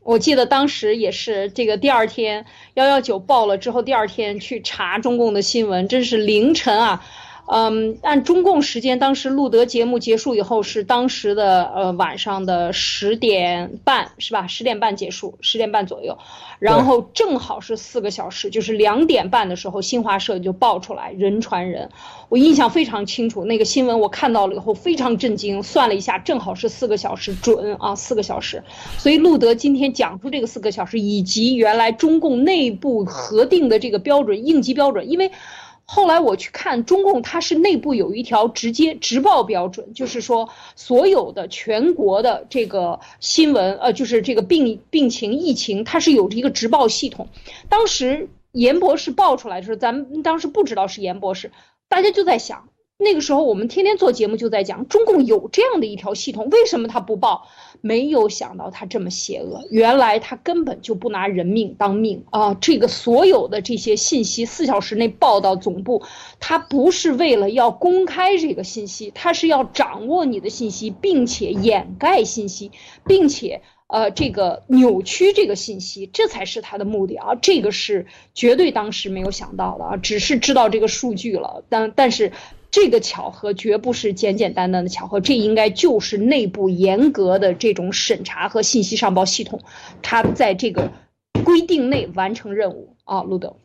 我记得当时也是这个第二天幺幺九报了之后，第二天去查中共的新闻，真是凌晨啊。嗯，按中共时间，当时录德节目结束以后是当时的呃晚上的十点半，是吧？十点半结束，十点半左右，然后正好是四个小时，就是两点半的时候，新华社就爆出来人传人，我印象非常清楚，那个新闻我看到了以后非常震惊，算了一下，正好是四个小时准啊，四个小时，所以路德今天讲出这个四个小时，以及原来中共内部核定的这个标准，应急标准，因为。后来我去看中共，它是内部有一条直接直报标准，就是说所有的全国的这个新闻，呃，就是这个病病情疫情，它是有一个直报系统。当时严博士报出来的时候，咱们当时不知道是严博士，大家就在想。那个时候，我们天天做节目就在讲，中共有这样的一条系统，为什么他不报？没有想到他这么邪恶，原来他根本就不拿人命当命啊！这个所有的这些信息，四小时内报到总部，他不是为了要公开这个信息，他是要掌握你的信息，并且掩盖信息，并且呃这个扭曲这个信息，这才是他的目的啊！这个是绝对当时没有想到的啊，只是知道这个数据了，但但是。这个巧合绝不是简简单单的巧合，这应该就是内部严格的这种审查和信息上报系统，它在这个规定内完成任务啊，路德。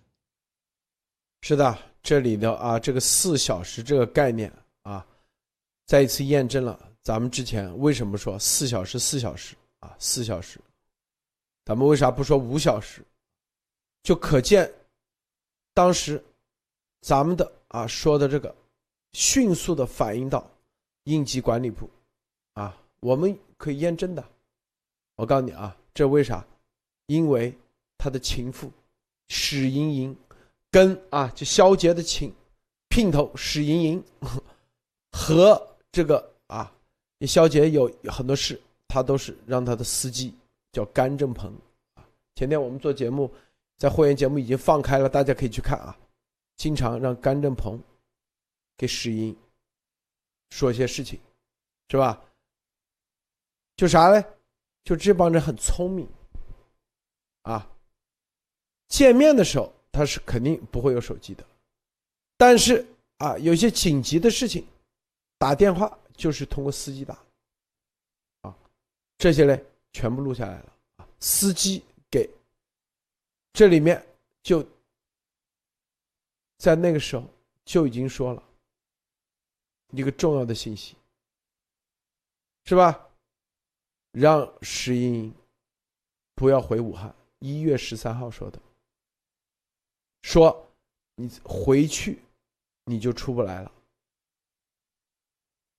是的，这里的啊，这个四小时这个概念啊，再一次验证了咱们之前为什么说四小时四小时啊，四小时，咱们为啥不说五小时？就可见当时咱们的啊说的这个。迅速的反映到应急管理部，啊，我们可以验证的。我告诉你啊，这为啥？因为他的情妇史莹莹跟啊，就肖杰的情姘头史莹莹 和这个啊，肖杰有很多事，他都是让他的司机叫甘正鹏啊。前天我们做节目，在会员节目已经放开了，大家可以去看啊。经常让甘正鹏给石英说一些事情，是吧？就啥嘞？就这帮人很聪明啊。见面的时候他是肯定不会有手机的，但是啊，有些紧急的事情打电话就是通过司机打啊，这些嘞全部录下来了啊。司机给这里面就在那个时候就已经说了一个重要的信息，是吧？让石英不要回武汉，一月十三号说的。说你回去你就出不来了。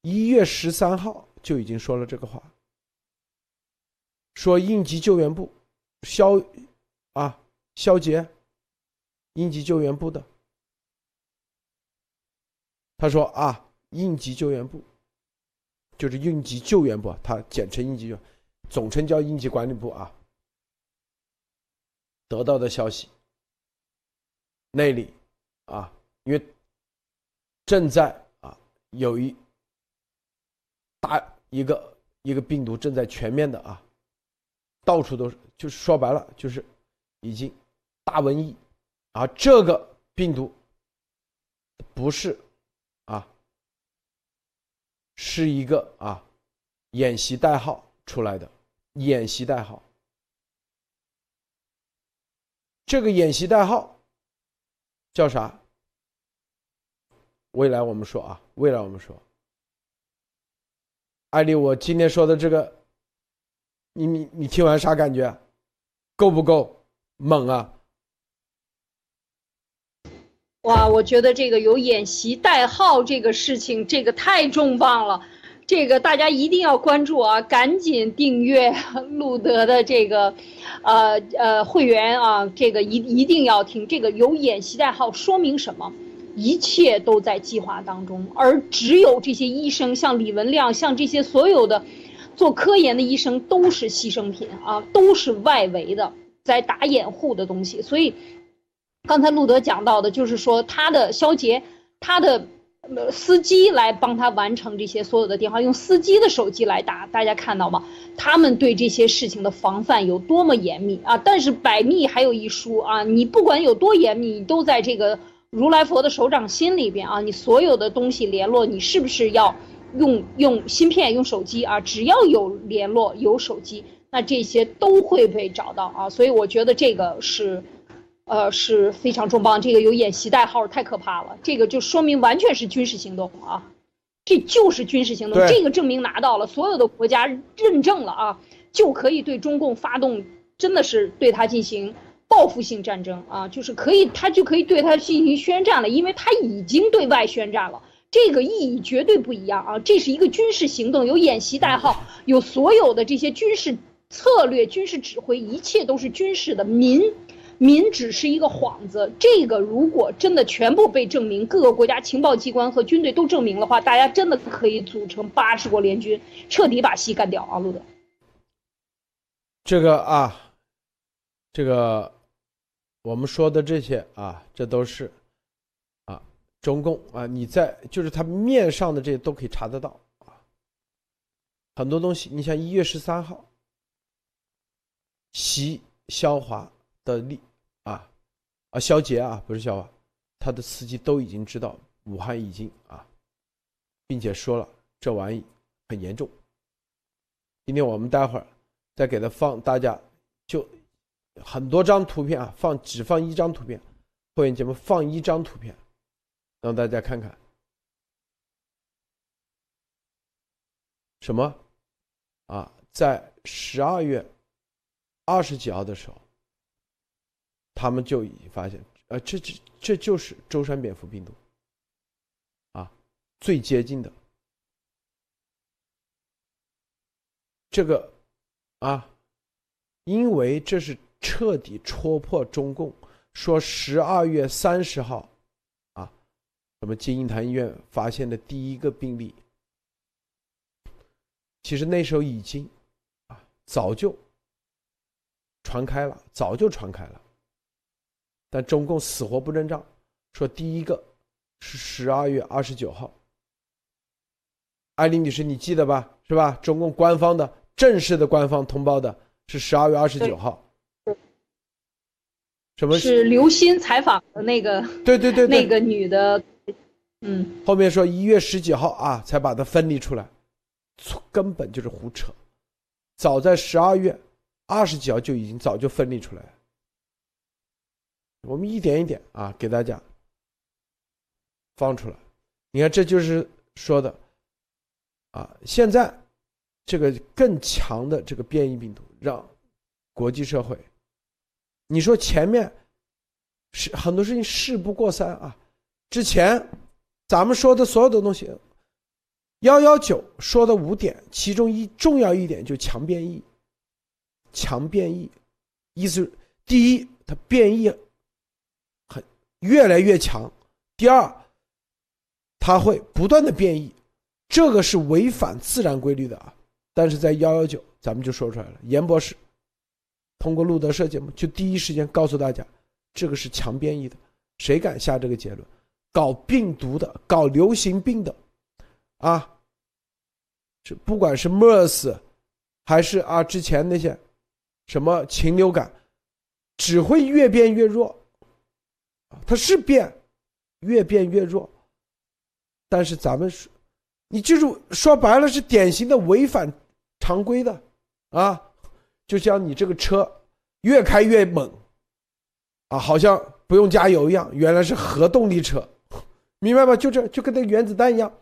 一月十三号就已经说了这个话，说应急救援部肖啊肖杰，应急救援部的，他说啊应急救援部就是应急救援部，它简称应急，总称叫应急管理部啊。得到的消息。那里，啊，因为正在啊有一大一个一个病毒正在全面的啊，到处都是，就是说白了就是已经大瘟疫，啊，这个病毒不是啊，是一个啊演习代号出来的演习代号，这个演习代号。叫啥？未来我们说啊，未来我们说。艾丽，我今天说的这个，你你你听完啥感觉？够不够猛啊？哇，我觉得这个有演习代号这个事情，这个太重磅了，这个大家一定要关注啊！赶紧订阅路德的这个。呃呃，会员啊，这个一一定要听。这个有演习代号，说明什么？一切都在计划当中，而只有这些医生，像李文亮，像这些所有的做科研的医生，都是牺牲品啊，都是外围的，在打掩护的东西。所以，刚才路德讲到的，就是说他的肖杰，他的。司机来帮他完成这些所有的电话，用司机的手机来打，大家看到吗？他们对这些事情的防范有多么严密啊！但是百密还有一疏啊，你不管有多严密，你都在这个如来佛的手掌心里边啊。你所有的东西联络，你是不是要用用芯片、用手机啊？只要有联络、有手机，那这些都会被找到啊。所以我觉得这个是。呃，是非常重磅，这个有演习代号，太可怕了。这个就说明完全是军事行动啊，这就是军事行动。这个证明拿到了，所有的国家认证了啊，就可以对中共发动，真的是对他进行报复性战争啊，就是可以，他就可以对他进行宣战了，因为他已经对外宣战了。这个意义绝对不一样啊，这是一个军事行动，有演习代号，有所有的这些军事策略、军事指挥，一切都是军事的民。民只是一个幌子，这个如果真的全部被证明，各个国家情报机关和军队都证明的话，大家真的可以组成八十国联军，彻底把西干掉啊！路德，这个啊，这个我们说的这些啊，这都是啊，中共啊，你在就是他面上的这些都可以查得到啊，很多东西，你像一月十三号，习肖华的立。啊，肖杰啊，不是肖啊，他的司机都已经知道武汉已经啊，并且说了这玩意很严重。今天我们待会儿再给他放，大家就很多张图片啊，放只放一张图片，会员节目放一张图片，让大家看看什么啊，在十二月二十几号的时候。他们就已经发现，呃，这这这就是舟山蝙蝠病毒，啊，最接近的这个，啊，因为这是彻底戳破中共说十二月三十号，啊，什么金银潭医院发现的第一个病例，其实那时候已经，啊，早就传开了，早就传开了。但中共死活不认账，说第一个是十二月二十九号。艾琳女士，你记得吧？是吧？中共官方的正式的官方通报的是十二月二十九号。什么是刘鑫采访的那个？对对对，那个女的，嗯。后面说一月十几号啊，才把它分离出来，根本就是胡扯。早在十二月二十几号就已经早就分离出来了。我们一点一点啊，给大家放出来。你看，这就是说的啊，现在这个更强的这个变异病毒，让国际社会。你说前面是很多事情事不过三啊，之前咱们说的所有的东西，幺幺九说的五点，其中一重要一点就强变异，强变异，意思第一它变异越来越强，第二它会不断的变异，这个是违反自然规律的啊，但是在幺幺九咱们就说出来了，严博士。通过路德社节目，就第一时间告诉大家，这个是强变异的。谁敢下这个结论？搞病毒的、搞流行病的，啊，这不管是 MERS，还是啊之前那些什么禽流感，只会越变越弱。它是变，越变越弱。但是咱们说，你就是说白了，是典型的违反常规的，啊。就像你这个车越开越猛，啊，好像不用加油一样，原来是核动力车，明白吗？就这就跟那原子弹一样。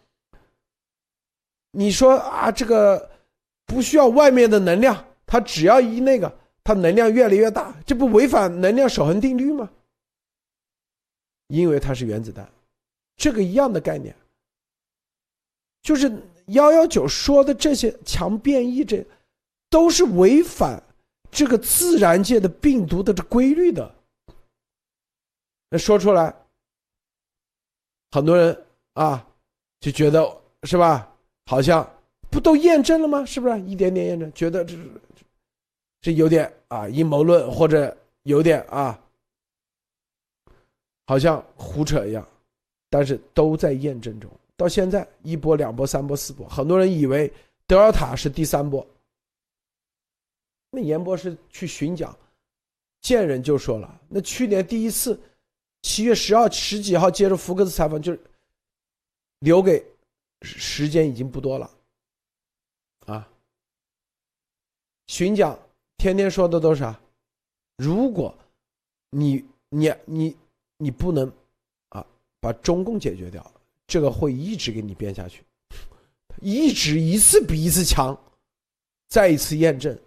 你说啊，这个不需要外面的能量，它只要一那个，它能量越来越大，这不违反能量守恒定律吗？因为它是原子弹，这个一样的概念，就是幺幺九说的这些强变异这。都是违反这个自然界的病毒的这规律的。那说出来，很多人啊就觉得是吧？好像不都验证了吗？是不是一点点验证？觉得这这有点啊阴谋论，或者有点啊，好像胡扯一样。但是都在验证中。到现在一波、两波、三波、四波，很多人以为德尔塔是第三波。那严博士去巡讲，见人就说了，那去年第一次，七月十号十几号接受福克斯采访，就是留给时间已经不多了，啊，巡讲天天说的都是啥？如果你你你你不能啊把中共解决掉，这个会一直给你变下去，一直一次比一次强，再一次验证。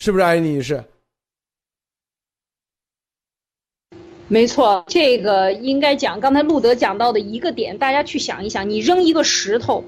是不是艾妮女士？没错，这个应该讲刚才路德讲到的一个点，大家去想一想：你扔一个石头，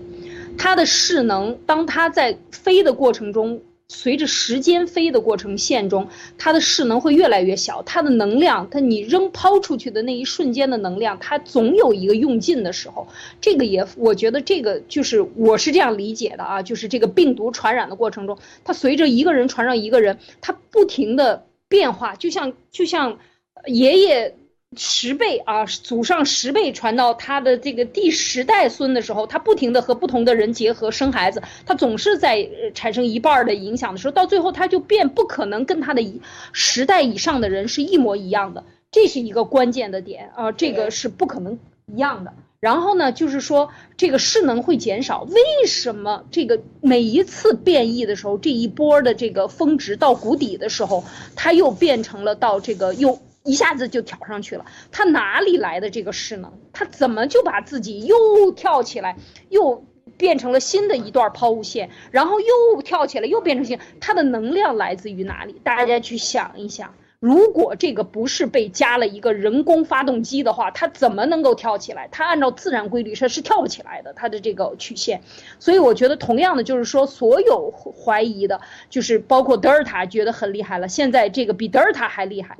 它的势能，当它在飞的过程中。随着时间飞的过程线中，它的势能会越来越小，它的能量，它你扔抛出去的那一瞬间的能量，它总有一个用尽的时候。这个也，我觉得这个就是我是这样理解的啊，就是这个病毒传染的过程中，它随着一个人传上一个人，它不停的变化，就像就像爷爷。十倍啊，祖上十倍传到他的这个第十代孙的时候，他不停的和不同的人结合生孩子，他总是在产生一半的影响的时候，到最后他就变不可能跟他的十代以上的人是一模一样的，这是一个关键的点啊，这个是不可能一样的。然后呢，就是说这个势能会减少，为什么这个每一次变异的时候，这一波的这个峰值到谷底的时候，它又变成了到这个又。一下子就挑上去了，他哪里来的这个势能？他怎么就把自己又跳起来，又变成了新的一段抛物线，然后又跳起来，又变成新？他的能量来自于哪里？大家去想一想，如果这个不是被加了一个人工发动机的话，它怎么能够跳起来？它按照自然规律，它是跳不起来的，它的这个曲线。所以我觉得，同样的就是说，所有怀疑的，就是包括德尔塔觉得很厉害了，现在这个比德尔塔还厉害。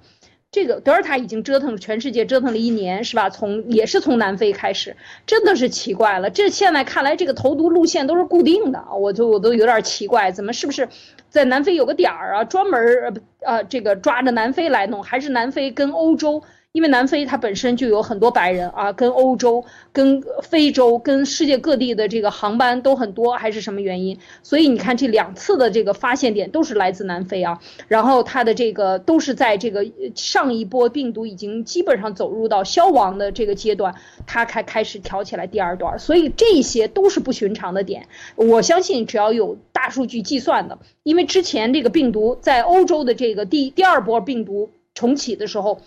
这个德尔塔已经折腾了全世界，折腾了一年，是吧？从也是从南非开始，真的是奇怪了。这现在看来，这个投毒路线都是固定的，我就我都有点奇怪，怎么是不是在南非有个点儿啊，专门呃这个抓着南非来弄，还是南非跟欧洲？因为南非它本身就有很多白人啊，跟欧洲、跟非洲、跟世界各地的这个航班都很多，还是什么原因？所以你看这两次的这个发现点都是来自南非啊，然后它的这个都是在这个上一波病毒已经基本上走入到消亡的这个阶段，它开开始挑起来第二段，所以这些都是不寻常的点。我相信只要有大数据计算的，因为之前这个病毒在欧洲的这个第第二波病毒重启的时候。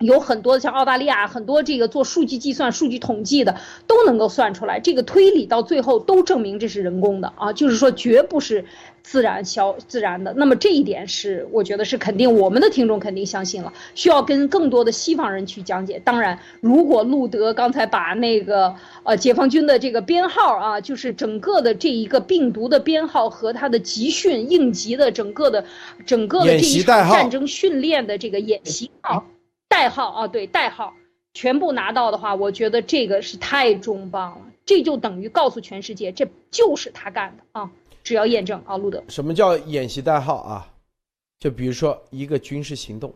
有很多像澳大利亚，很多这个做数据计算、数据统计的都能够算出来，这个推理到最后都证明这是人工的啊，就是说绝不是自然消自然的。那么这一点是我觉得是肯定，我们的听众肯定相信了，需要跟更多的西方人去讲解。当然，如果路德刚才把那个呃解放军的这个编号啊，就是整个的这一个病毒的编号和它的集训应急的整个的整个的这一场战争训练的这个演习啊。代号啊，对代号，全部拿到的话，我觉得这个是太重磅了，这就等于告诉全世界，这就是他干的啊！只要验证啊，路德。什么叫演习代号啊？就比如说一个军事行动，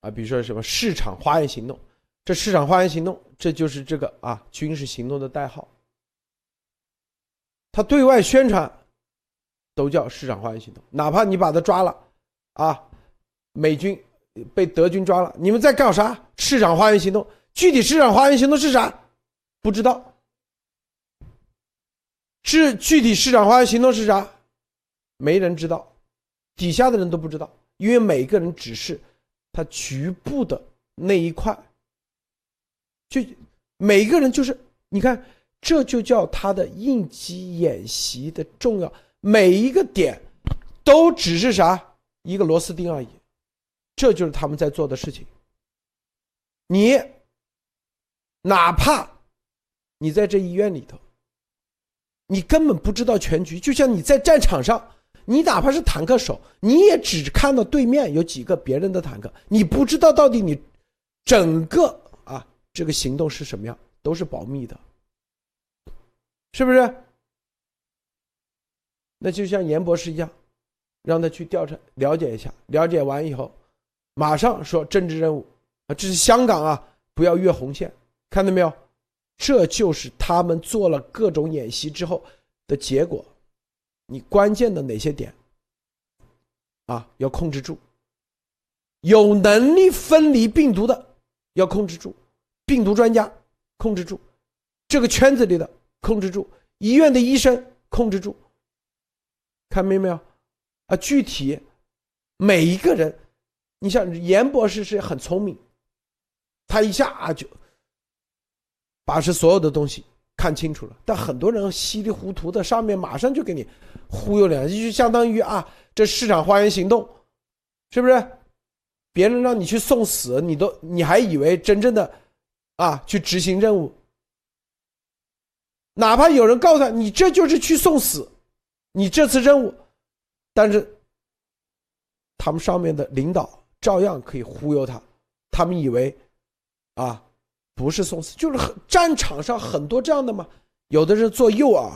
啊，比如说什么市场花园行动，这市场花园行动，这就是这个啊军事行动的代号。他对外宣传都叫市场花园行动，哪怕你把他抓了，啊，美军。被德军抓了，你们在干啥？市场花园行动，具体市场花园行动是啥？不知道。是具体市场花园行动是啥？没人知道，底下的人都不知道，因为每个人只是他局部的那一块。就每个人就是，你看，这就叫他的应急演习的重要，每一个点都只是啥一个螺丝钉而已。这就是他们在做的事情。你哪怕你在这医院里头，你根本不知道全局。就像你在战场上，你哪怕是坦克手，你也只看到对面有几个别人的坦克，你不知道到底你整个啊这个行动是什么样，都是保密的，是不是？那就像严博士一样，让他去调查了解一下，了解完以后。马上说政治任务啊，这是香港啊，不要越红线，看到没有？这就是他们做了各种演习之后的结果。你关键的哪些点啊，要控制住？有能力分离病毒的要控制住，病毒专家控制住，这个圈子里的控制住，医院的医生控制住。看明白没有？啊，具体每一个人。你像严博士是很聪明，他一下就把这所有的东西看清楚了。但很多人稀里糊涂的，上面马上就给你忽悠两句，就相当于啊，这市场花园行动，是不是？别人让你去送死，你都你还以为真正的啊去执行任务？哪怕有人告诉他你这就是去送死，你这次任务，但是他们上面的领导。照样可以忽悠他，他们以为，啊，不是送死，就是很战场上很多这样的嘛。有的人做诱饵，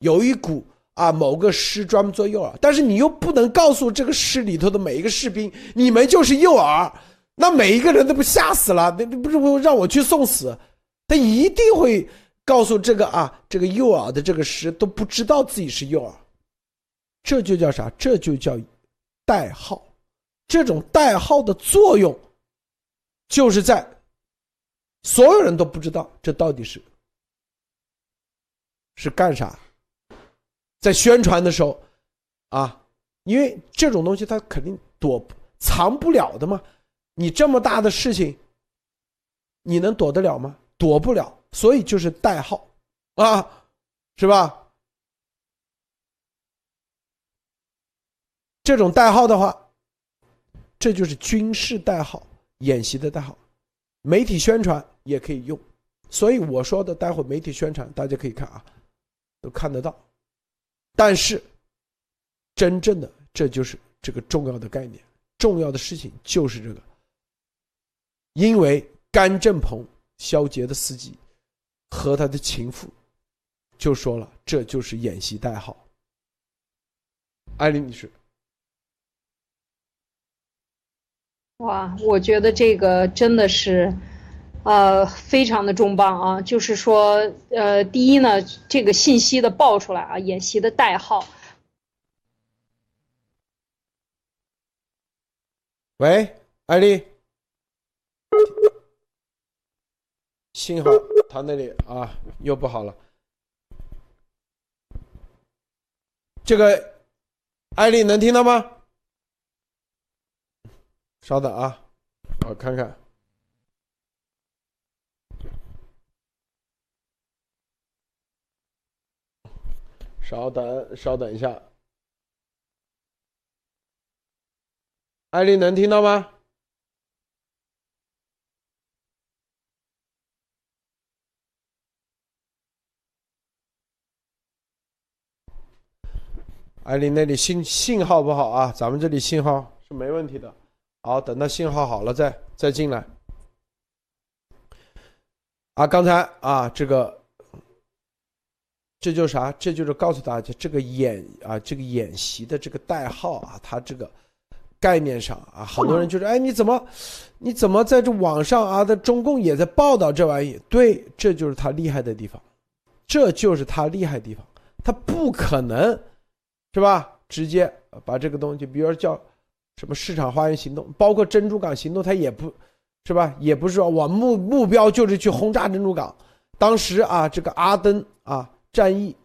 有一股啊，某个师专门做诱饵，但是你又不能告诉这个师里头的每一个士兵，你们就是诱饵，那每一个人都不吓死了？那不是让我去送死？他一定会告诉这个啊，这个诱饵的这个师都不知道自己是诱饵，这就叫啥？这就叫代号。这种代号的作用，就是在所有人都不知道这到底是是干啥，在宣传的时候，啊，因为这种东西它肯定躲藏不了的嘛，你这么大的事情，你能躲得了吗？躲不了，所以就是代号，啊，是吧？这种代号的话。这就是军事代号演习的代号，媒体宣传也可以用，所以我说的待会媒体宣传大家可以看啊，都看得到。但是，真正的这就是这个重要的概念，重要的事情就是这个，因为甘正鹏、肖杰的司机和他的情妇就说了，这就是演习代号。艾琳女士，哇，我觉得这个真的是，呃，非常的重磅啊！就是说，呃，第一呢，这个信息的爆出来啊，演习的代号。喂，艾丽，信号他那里啊又不好了。这个艾丽能听到吗？稍等啊，我看看。稍等，稍等一下。艾丽能听到吗？艾丽那里信信号不好啊，咱们这里信号是没问题的。好，等到信号好了再再进来。啊，刚才啊，这个这就是啥？这就是告诉大家，这个演啊，这个演习的这个代号啊，它这个。概念上啊，很多人就是哎，你怎么，你怎么在这网上啊？的中共也在报道这玩意，对，这就是他厉害的地方，这就是他厉害地方，他不可能，是吧？直接把这个东西，比如说叫什么市场花园行动，包括珍珠港行动，他也不是吧？也不是说我目目标就是去轰炸珍珠港。当时啊，这个阿登啊战役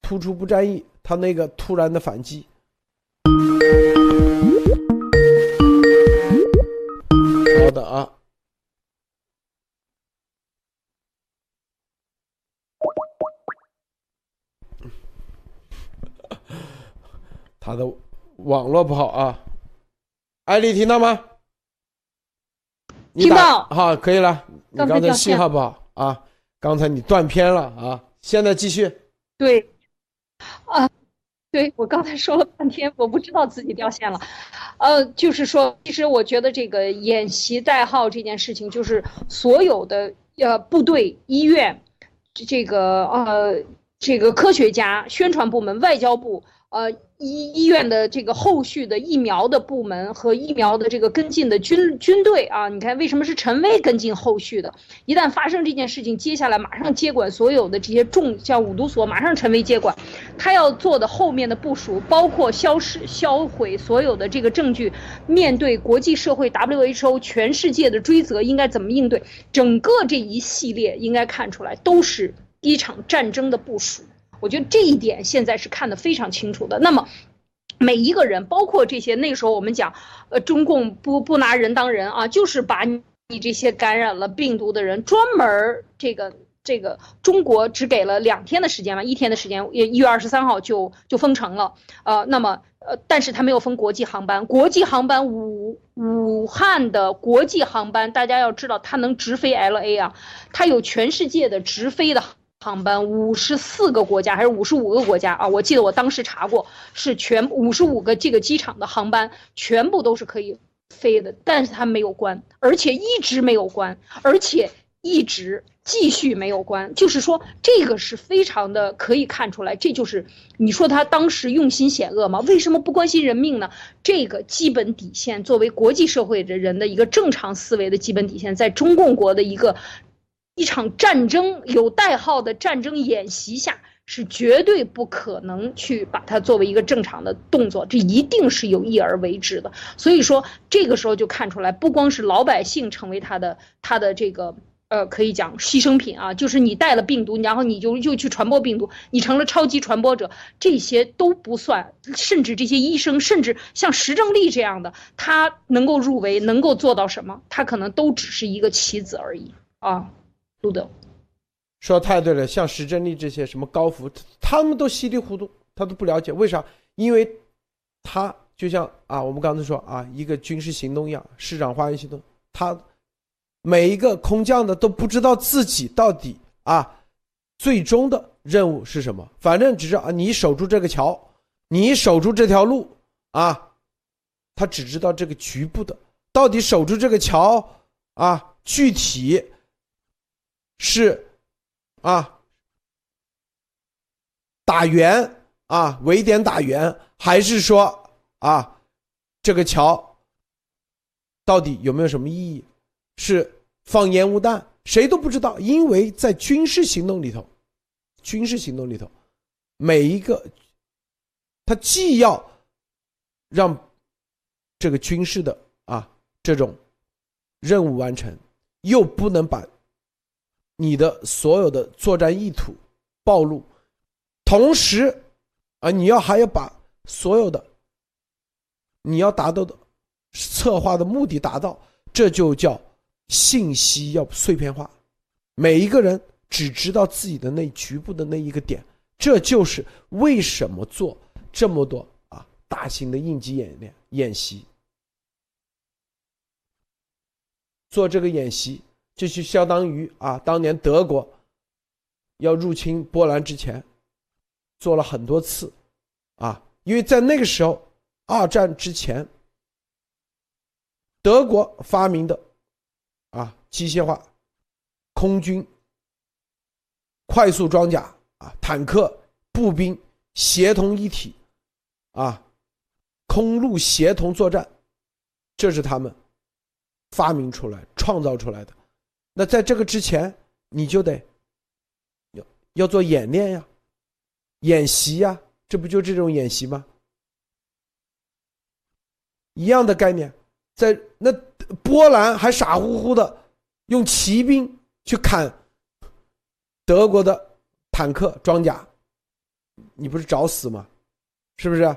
突出不战役，他那个突然的反击。稍等啊，他的网络不好啊，艾丽听到吗？听到，好，可以了。你刚才信号不好啊，刚才你断片了啊，现在继续。对，啊。对我刚才说了半天，我不知道自己掉线了，呃，就是说，其实我觉得这个演习代号这件事情，就是所有的呃部队、医院，这个呃这个科学家、宣传部门、外交部。呃，医医院的这个后续的疫苗的部门和疫苗的这个跟进的军军队啊，你看为什么是陈薇跟进后续的？一旦发生这件事情，接下来马上接管所有的这些重像五毒所，马上陈薇接管，他要做的后面的部署，包括消失销毁所有的这个证据，面对国际社会 WHO 全世界的追责，应该怎么应对？整个这一系列应该看出来，都是一场战争的部署。我觉得这一点现在是看得非常清楚的。那么，每一个人，包括这些那时候我们讲，呃，中共不不拿人当人啊，就是把你这些感染了病毒的人，专门这个这个中国只给了两天的时间嘛，一天的时间，一月二十三号就就封城了。呃，那么呃，但是他没有封国际航班，国际航班武武汉的国际航班，大家要知道，它能直飞 L A 啊，它有全世界的直飞的。航班五十四个国家还是五十五个国家啊？我记得我当时查过，是全五十五个这个机场的航班全部都是可以飞的，但是它没有关，而且一直没有关，而且一直继续没有关。就是说，这个是非常的可以看出来，这就是你说他当时用心险恶吗？为什么不关心人命呢？这个基本底线，作为国际社会的人的一个正常思维的基本底线，在中共国的一个。一场战争有代号的战争演习下，是绝对不可能去把它作为一个正常的动作，这一定是有意而为之的。所以说，这个时候就看出来，不光是老百姓成为他的他的这个呃，可以讲牺牲品啊，就是你带了病毒，然后你就又去传播病毒，你成了超级传播者，这些都不算。甚至这些医生，甚至像石正丽这样的，他能够入围，能够做到什么？他可能都只是一个棋子而已啊。路德说太对了，像石正丽这些什么高福，他们都稀里糊涂，他都不了解为啥？因为，他就像啊，我们刚才说啊，一个军事行动一样，市长花园行动，他每一个空降的都不知道自己到底啊，最终的任务是什么？反正只是啊，你守住这个桥，你守住这条路啊，他只知道这个局部的，到底守住这个桥。啊，具体是啊打圆啊，围点打圆，还是说啊这个桥到底有没有什么意义？是放烟雾弹？谁都不知道，因为在军事行动里头，军事行动里头，每一个他既要让这个军事的啊这种。任务完成，又不能把你的所有的作战意图暴露，同时啊，你要还要把所有的你要达到的策划的目的达到，这就叫信息要碎片化，每一个人只知道自己的那局部的那一个点，这就是为什么做这么多啊大型的应急演练演习。做这个演习，这就相当于啊，当年德国要入侵波兰之前，做了很多次，啊，因为在那个时候，二战之前，德国发明的啊机械化空军快速装甲啊坦克步兵协同一体啊空陆协同作战，这是他们。发明出来、创造出来的，那在这个之前，你就得要要做演练呀、演习呀，这不就这种演习吗？一样的概念，在那波兰还傻乎乎的用骑兵去砍德国的坦克装甲，你不是找死吗？是不是？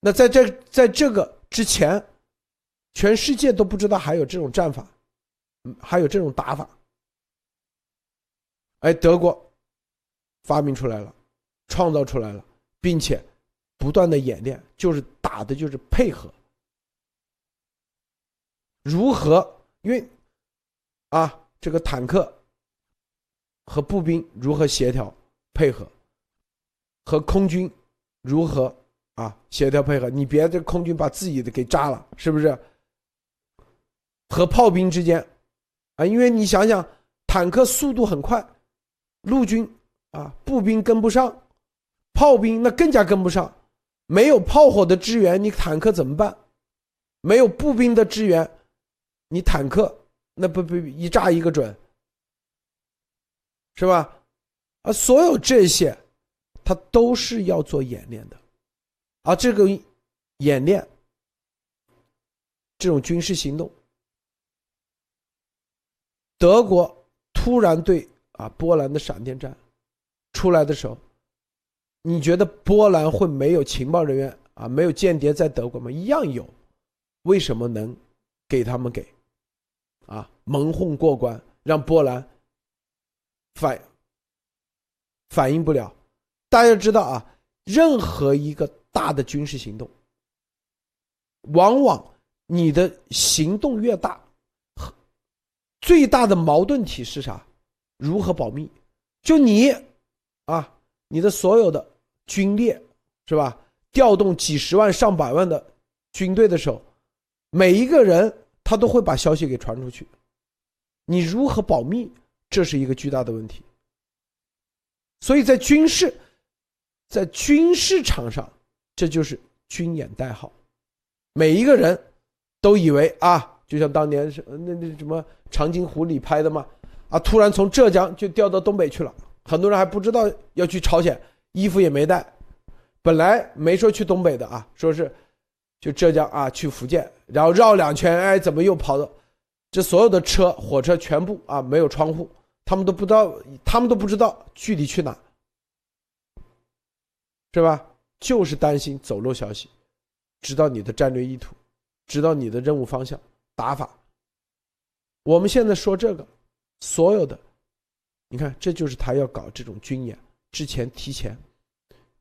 那在这在这个之前。全世界都不知道还有这种战法，还有这种打法。哎，德国发明出来了，创造出来了，并且不断的演练，就是打的就是配合，如何？因为啊，这个坦克和步兵如何协调配合，和空军如何啊协调配合？你别这空军把自己的给炸了，是不是？和炮兵之间，因为你想想，坦克速度很快，陆军啊，步兵跟不上，炮兵那更加跟不上，没有炮火的支援，你坦克怎么办？没有步兵的支援，你坦克那不不一炸一个准，是吧？啊，所有这些，它都是要做演练的，而这个演练，这种军事行动。德国突然对啊波兰的闪电战出来的时候，你觉得波兰会没有情报人员啊，没有间谍在德国吗？一样有，为什么能给他们给啊蒙混过关，让波兰反反应不了？大家知道啊，任何一个大的军事行动，往往你的行动越大。最大的矛盾体是啥？如何保密？就你，啊，你的所有的军列是吧？调动几十万、上百万的军队的时候，每一个人他都会把消息给传出去。你如何保密？这是一个巨大的问题。所以在军事，在军事场上，这就是军演代号。每一个人都以为啊。就像当年是那那什么长津湖里拍的嘛，啊，突然从浙江就调到东北去了，很多人还不知道要去朝鲜，衣服也没带，本来没说去东北的啊，说是就浙江啊去福建，然后绕两圈，哎，怎么又跑到这所有的车火车全部啊没有窗户，他们都不知道，他们都不知道具体去哪，是吧？就是担心走漏消息，知道你的战略意图，知道你的任务方向。打法，我们现在说这个，所有的，你看，这就是他要搞这种军演之前提前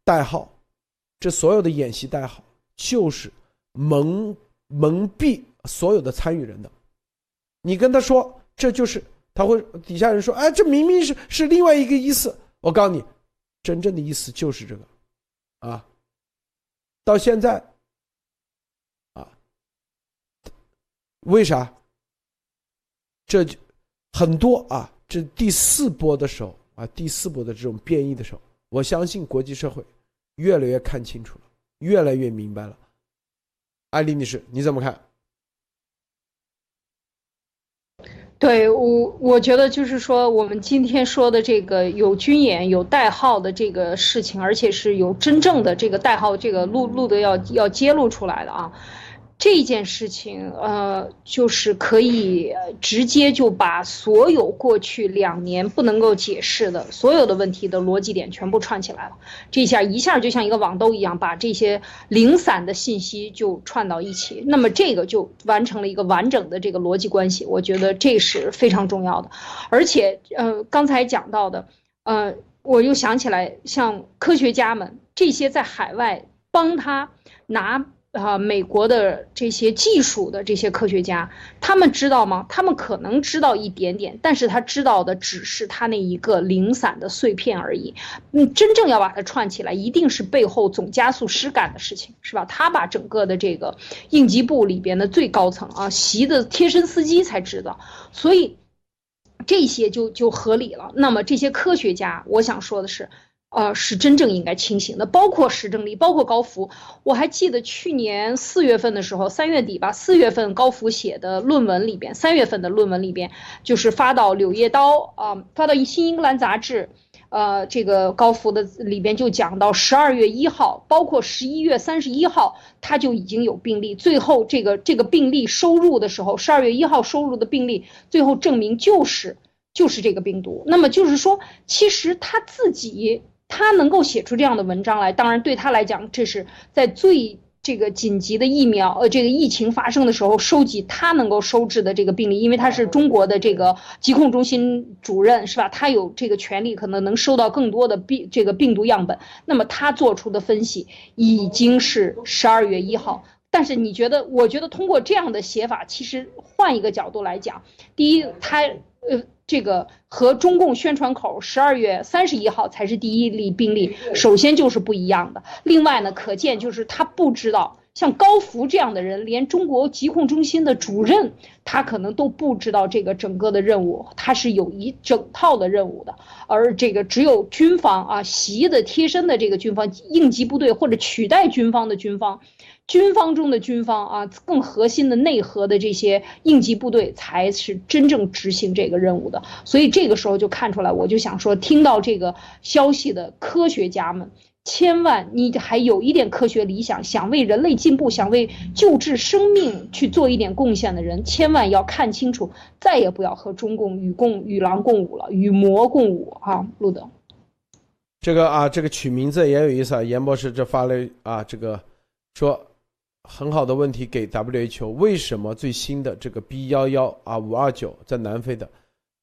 代号，这所有的演习代号就是蒙蒙蔽所有的参与人的。你跟他说，这就是他会底下人说，哎，这明明是是另外一个意思。我告诉你，真正的意思就是这个，啊，到现在。为啥？这就很多啊，这第四波的时候啊，第四波的这种变异的时候，我相信国际社会越来越看清楚了，越来越明白了。艾丽女士，你怎么看？对我，我觉得就是说，我们今天说的这个有军演、有代号的这个事情，而且是有真正的这个代号，这个录录的要要揭露出来的啊。这件事情，呃，就是可以直接就把所有过去两年不能够解释的所有的问题的逻辑点全部串起来了。这下一下就像一个网兜一样，把这些零散的信息就串到一起，那么这个就完成了一个完整的这个逻辑关系。我觉得这是非常重要的。而且，呃，刚才讲到的，呃，我又想起来，像科学家们这些在海外帮他拿。啊，美国的这些技术的这些科学家，他们知道吗？他们可能知道一点点，但是他知道的只是他那一个零散的碎片而已。嗯，真正要把它串起来，一定是背后总加速师干的事情，是吧？他把整个的这个应急部里边的最高层啊，习的贴身司机才知道，所以这些就就合理了。那么这些科学家，我想说的是。呃，是真正应该清醒的，包括石正丽，包括高福。我还记得去年四月份的时候，三月底吧，四月份高福写的论文里边，三月份的论文里边，就是发到《柳叶刀》啊，发到《新英格兰杂志》，呃，这个高福的里边就讲到十二月一号，包括十一月三十一号，他就已经有病例，最后这个这个病例收入的时候，十二月一号收入的病例，最后证明就是就是这个病毒。那么就是说，其实他自己。他能够写出这样的文章来，当然对他来讲，这是在最这个紧急的疫苗呃这个疫情发生的时候收集他能够收治的这个病例，因为他是中国的这个疾控中心主任是吧？他有这个权利，可能能收到更多的病这个病毒样本。那么他做出的分析已经是十二月一号，但是你觉得？我觉得通过这样的写法，其实换一个角度来讲，第一，他呃。这个和中共宣传口十二月三十一号才是第一例病例，首先就是不一样的。另外呢，可见就是他不知道，像高福这样的人，连中国疾控中心的主任，他可能都不知道这个整个的任务，他是有一整套的任务的。而这个只有军方啊，习的贴身的这个军方应急部队或者取代军方的军方。军方中的军方啊，更核心的内核的这些应急部队才是真正执行这个任务的。所以这个时候就看出来，我就想说，听到这个消息的科学家们，千万你还有一点科学理想，想为人类进步，想为救治生命去做一点贡献的人，千万要看清楚，再也不要和中共与共与狼共舞了，与魔共舞啊！路德，这个啊，这个取名字也有意思啊。严博士这发了啊，这个说。很好的问题给 WHO，为什么最新的这个 B 幺幺啊五二九在南非的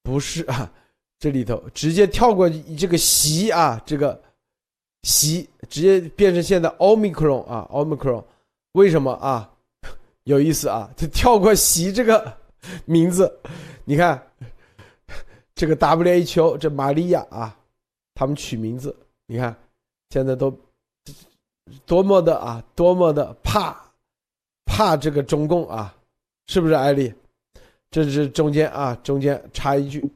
不是啊？这里头直接跳过这个习啊，这个习直接变成现在 Omicron 啊 Omicron，为什么啊？有意思啊，就跳过习这个名字，你看这个 WHO 这玛利亚啊，他们取名字，你看现在都多么的啊，多么的怕。怕这个中共啊，是不是艾丽？这是中间啊，中间插一句，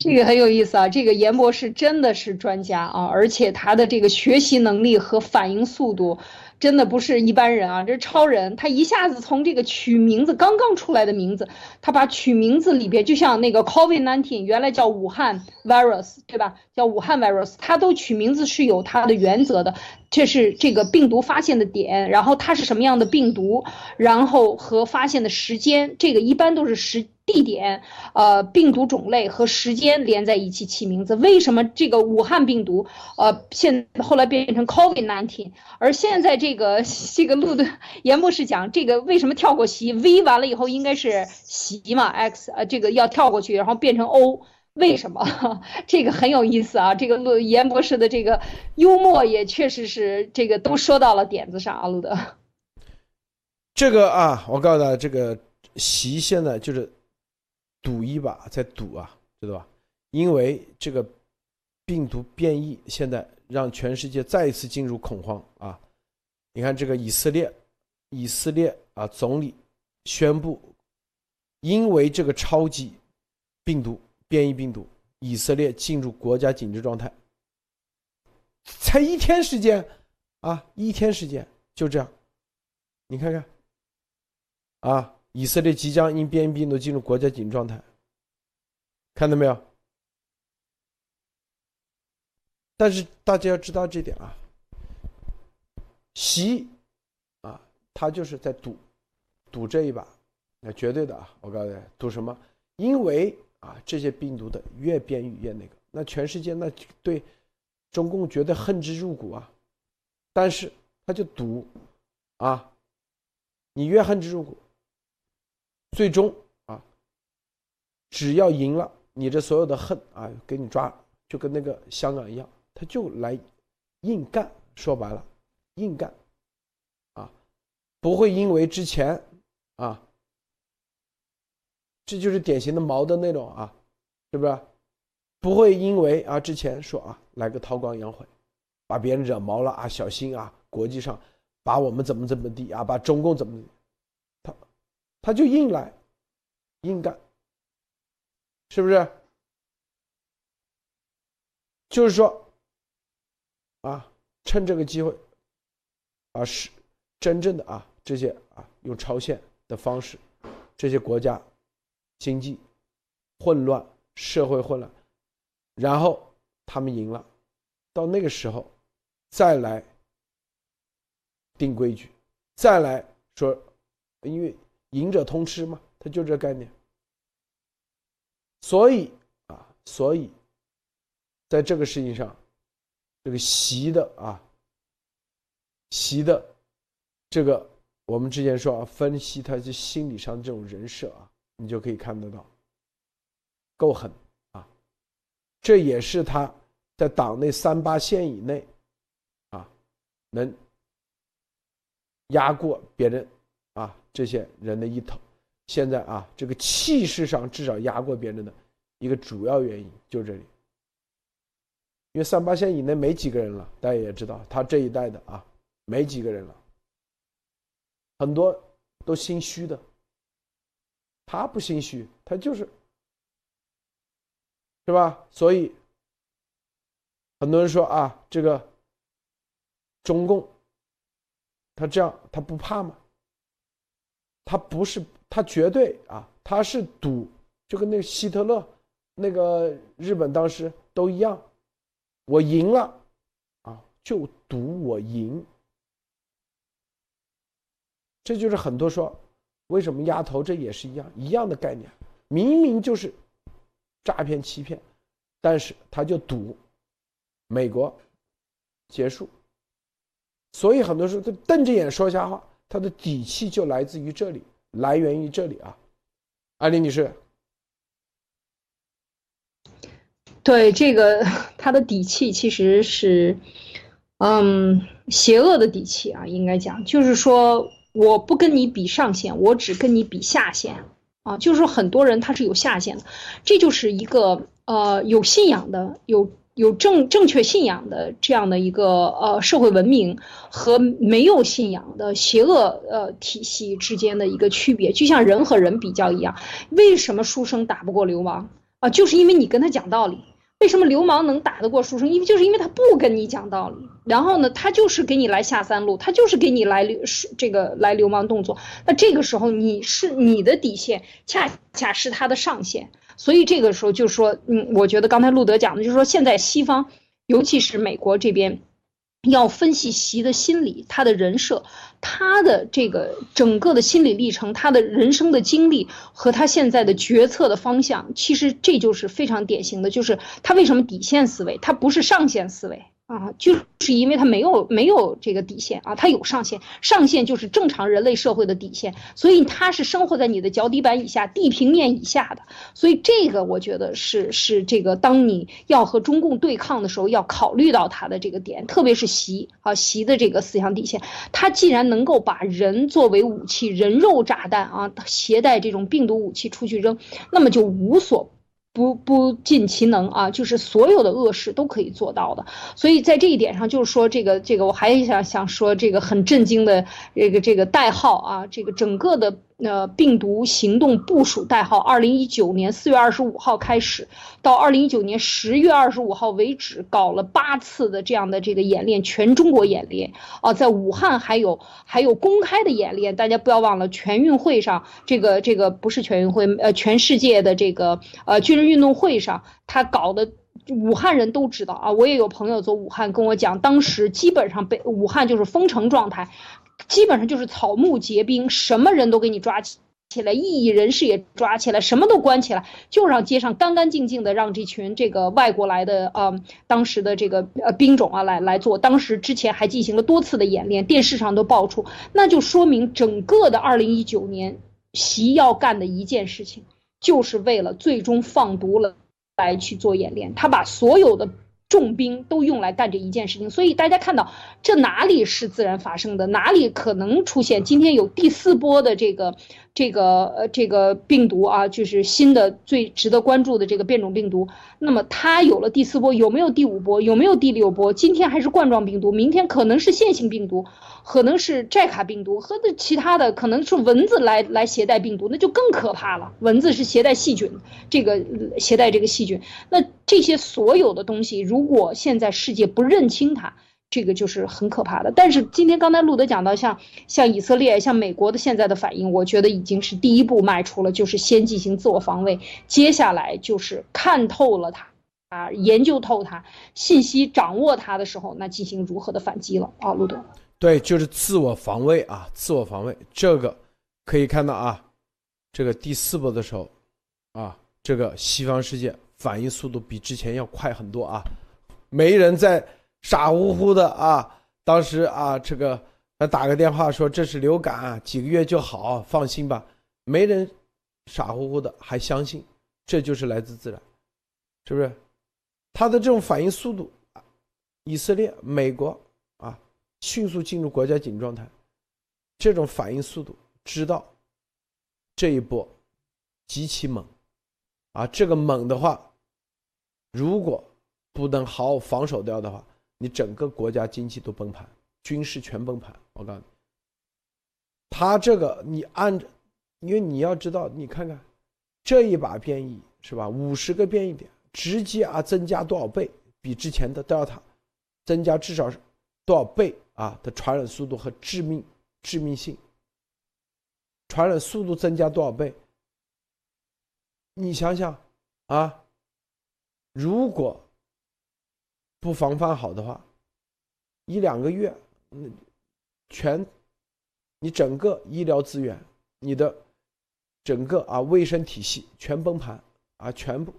这个很有意思啊。这个严博士真的是专家啊，而且他的这个学习能力和反应速度。真的不是一般人啊，这是超人。他一下子从这个取名字刚刚出来的名字，他把取名字里边就像那个 COVID-19 原来叫武汉 virus 对吧？叫武汉 virus，他都取名字是有他的原则的。这是这个病毒发现的点，然后它是什么样的病毒，然后和发现的时间，这个一般都是时。地点、呃，病毒种类和时间连在一起起名字。为什么这个武汉病毒，呃，现后来变成 COVID-19，而现在这个 这个路的严博士讲，这个为什么跳过习 V 完了以后应该是习嘛 X，呃，这个要跳过去，然后变成 O，为什么？这个很有意思啊。这个路严博士的这个幽默也确实是这个都说到了点子上啊，路德。这个啊，我告诉大家，这个习现在就是。赌一把，再赌啊，知道吧？因为这个病毒变异，现在让全世界再一次进入恐慌啊！你看这个以色列，以色列啊，总理宣布，因为这个超级病毒变异病毒，以色列进入国家紧急状态，才一天时间啊，一天时间就这样，你看看啊，以色列即将因变异病毒进入国家紧急状态，看到没有？但是大家要知道这点啊，习啊，他就是在赌，赌这一把，那绝对的啊！我告诉你，赌什么？因为啊，这些病毒的越变越那个，那全世界那对中共绝对恨之入骨啊！但是他就赌啊，你越恨之入骨，最终啊，只要赢了，你这所有的恨啊，给你抓，就跟那个香港一样。他就来硬干，说白了，硬干，啊，不会因为之前啊，这就是典型的毛的那种啊，是不是？不会因为啊之前说啊来个韬光养晦，把别人惹毛了啊，小心啊，国际上把我们怎么怎么地啊，把中共怎么，他就硬来，硬干，是不是？就是说。啊，趁这个机会，啊是真正的啊这些啊用超限的方式，这些国家经济混乱，社会混乱，然后他们赢了，到那个时候再来定规矩，再来说，因为赢者通吃嘛，他就这概念，所以啊，所以在这个事情上。这个习的啊，习的这个，我们之前说啊，分析他这心理上这种人设啊，你就可以看得到，够狠啊！这也是他在党内三八线以内啊，能压过别人啊这些人的一头。现在啊，这个气势上至少压过别人的一个主要原因就这里。因为三八线以内没几个人了，大家也知道，他这一代的啊，没几个人了，很多都心虚的。他不心虚，他就是，是吧？所以很多人说啊，这个中共他这样，他不怕吗？他不是，他绝对啊，他是赌，就跟那个希特勒、那个日本当时都一样。我赢了，啊，就赌我赢。这就是很多说，为什么压头？这也是一样一样的概念，明明就是诈骗欺骗，但是他就赌美国结束。所以很多时候他瞪着眼说瞎话，他的底气就来自于这里，来源于这里啊。艾丽女士。对这个，他的底气其实是，嗯，邪恶的底气啊，应该讲，就是说，我不跟你比上限，我只跟你比下限啊，就是说，很多人他是有下限的，这就是一个呃有信仰的、有有正正确信仰的这样的一个呃社会文明和没有信仰的邪恶呃体系之间的一个区别，就像人和人比较一样，为什么书生打不过流氓啊？就是因为你跟他讲道理。为什么流氓能打得过书生？因为就是因为他不跟你讲道理，然后呢，他就是给你来下三路，他就是给你来流这个来流氓动作。那这个时候你是你的底线，恰恰是他的上限。所以这个时候就说，嗯，我觉得刚才路德讲的，就是说现在西方，尤其是美国这边。要分析习的心理，他的人设，他的这个整个的心理历程，他的人生的经历和他现在的决策的方向，其实这就是非常典型的，就是他为什么底线思维，他不是上限思维。啊，就是因为他没有没有这个底线啊，他有上限，上限就是正常人类社会的底线，所以他是生活在你的脚底板以下、地平面以下的，所以这个我觉得是是这个，当你要和中共对抗的时候，要考虑到他的这个点，特别是习啊习的这个思想底线，他既然能够把人作为武器、人肉炸弹啊，携带这种病毒武器出去扔，那么就无所。不不尽其能啊，就是所有的恶事都可以做到的。所以在这一点上，就是说这个这个，我还想想说这个很震惊的这个这个代号啊，这个整个的呃病毒行动部署代号，二零一九年四月二十五号开始，到二零一九年十月二十五号为止，搞了八次的这样的这个演练，全中国演练啊，在武汉还有还有公开的演练，大家不要忘了，全运会上这个这个不是全运会，呃，全世界的这个呃军人运动会上，他搞的。武汉人都知道啊，我也有朋友走武汉跟我讲，当时基本上被武汉就是封城状态，基本上就是草木皆兵，什么人都给你抓起起来，异议人士也抓起来，什么都关起来，就让街上干干净净的，让这群这个外国来的呃当时的这个呃兵种啊来来做。当时之前还进行了多次的演练，电视上都爆出，那就说明整个的二零一九年习要干的一件事情，就是为了最终放毒了。来去做演练，他把所有的重兵都用来干这一件事情，所以大家看到这哪里是自然发生的，哪里可能出现今天有第四波的这个这个呃这个病毒啊，就是新的最值得关注的这个变种病毒。那么它有了第四波，有没有第五波？有没有第六波？今天还是冠状病毒，明天可能是线性病毒。可能是寨卡病毒和的其他的，可能是蚊子来来携带病毒，那就更可怕了。蚊子是携带细菌，这个携带这个细菌，那这些所有的东西，如果现在世界不认清它，这个就是很可怕的。但是今天刚才路德讲到，像像以色列、像美国的现在的反应，我觉得已经是第一步迈出了，就是先进行自我防卫，接下来就是看透了它，啊，研究透它，信息掌握它的时候，那进行如何的反击了啊，路德。对，就是自我防卫啊，自我防卫这个可以看到啊，这个第四波的时候啊，这个西方世界反应速度比之前要快很多啊，没人在傻乎乎的啊，当时啊，这个他打个电话说这是流感啊，几个月就好，放心吧，没人傻乎乎的还相信这就是来自自然，是不是？他的这种反应速度，以色列、美国啊。迅速进入国家紧状态，这种反应速度，知道这一波极其猛，啊，这个猛的话，如果不能好好防守掉的话，你整个国家经济都崩盘，军事全崩盘。我告诉你，他这个你按着，因为你要知道，你看看这一把变异是吧？五十个变异点，直接啊增加多少倍？比之前的 Delta 增加至少是多少倍？啊的传染速度和致命致命性，传染速度增加多少倍？你想想啊，如果不防范好的话，一两个月，全你整个医疗资源，你的整个啊卫生体系全崩盘啊，全部。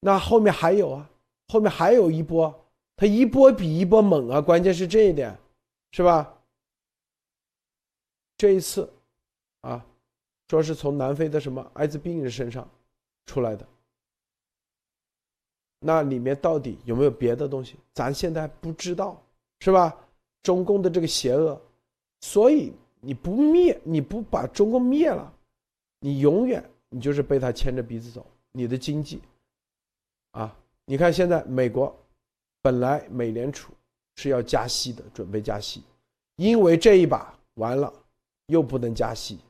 那后面还有啊，后面还有一波。它一波比一波猛啊！关键是这一点，是吧？这一次，啊，说是从南非的什么艾滋病人身上出来的，那里面到底有没有别的东西？咱现在不知道，是吧？中共的这个邪恶，所以你不灭，你不把中共灭了，你永远你就是被他牵着鼻子走，你的经济，啊，你看现在美国。本来美联储是要加息的，准备加息，因为这一把完了，又不能加息，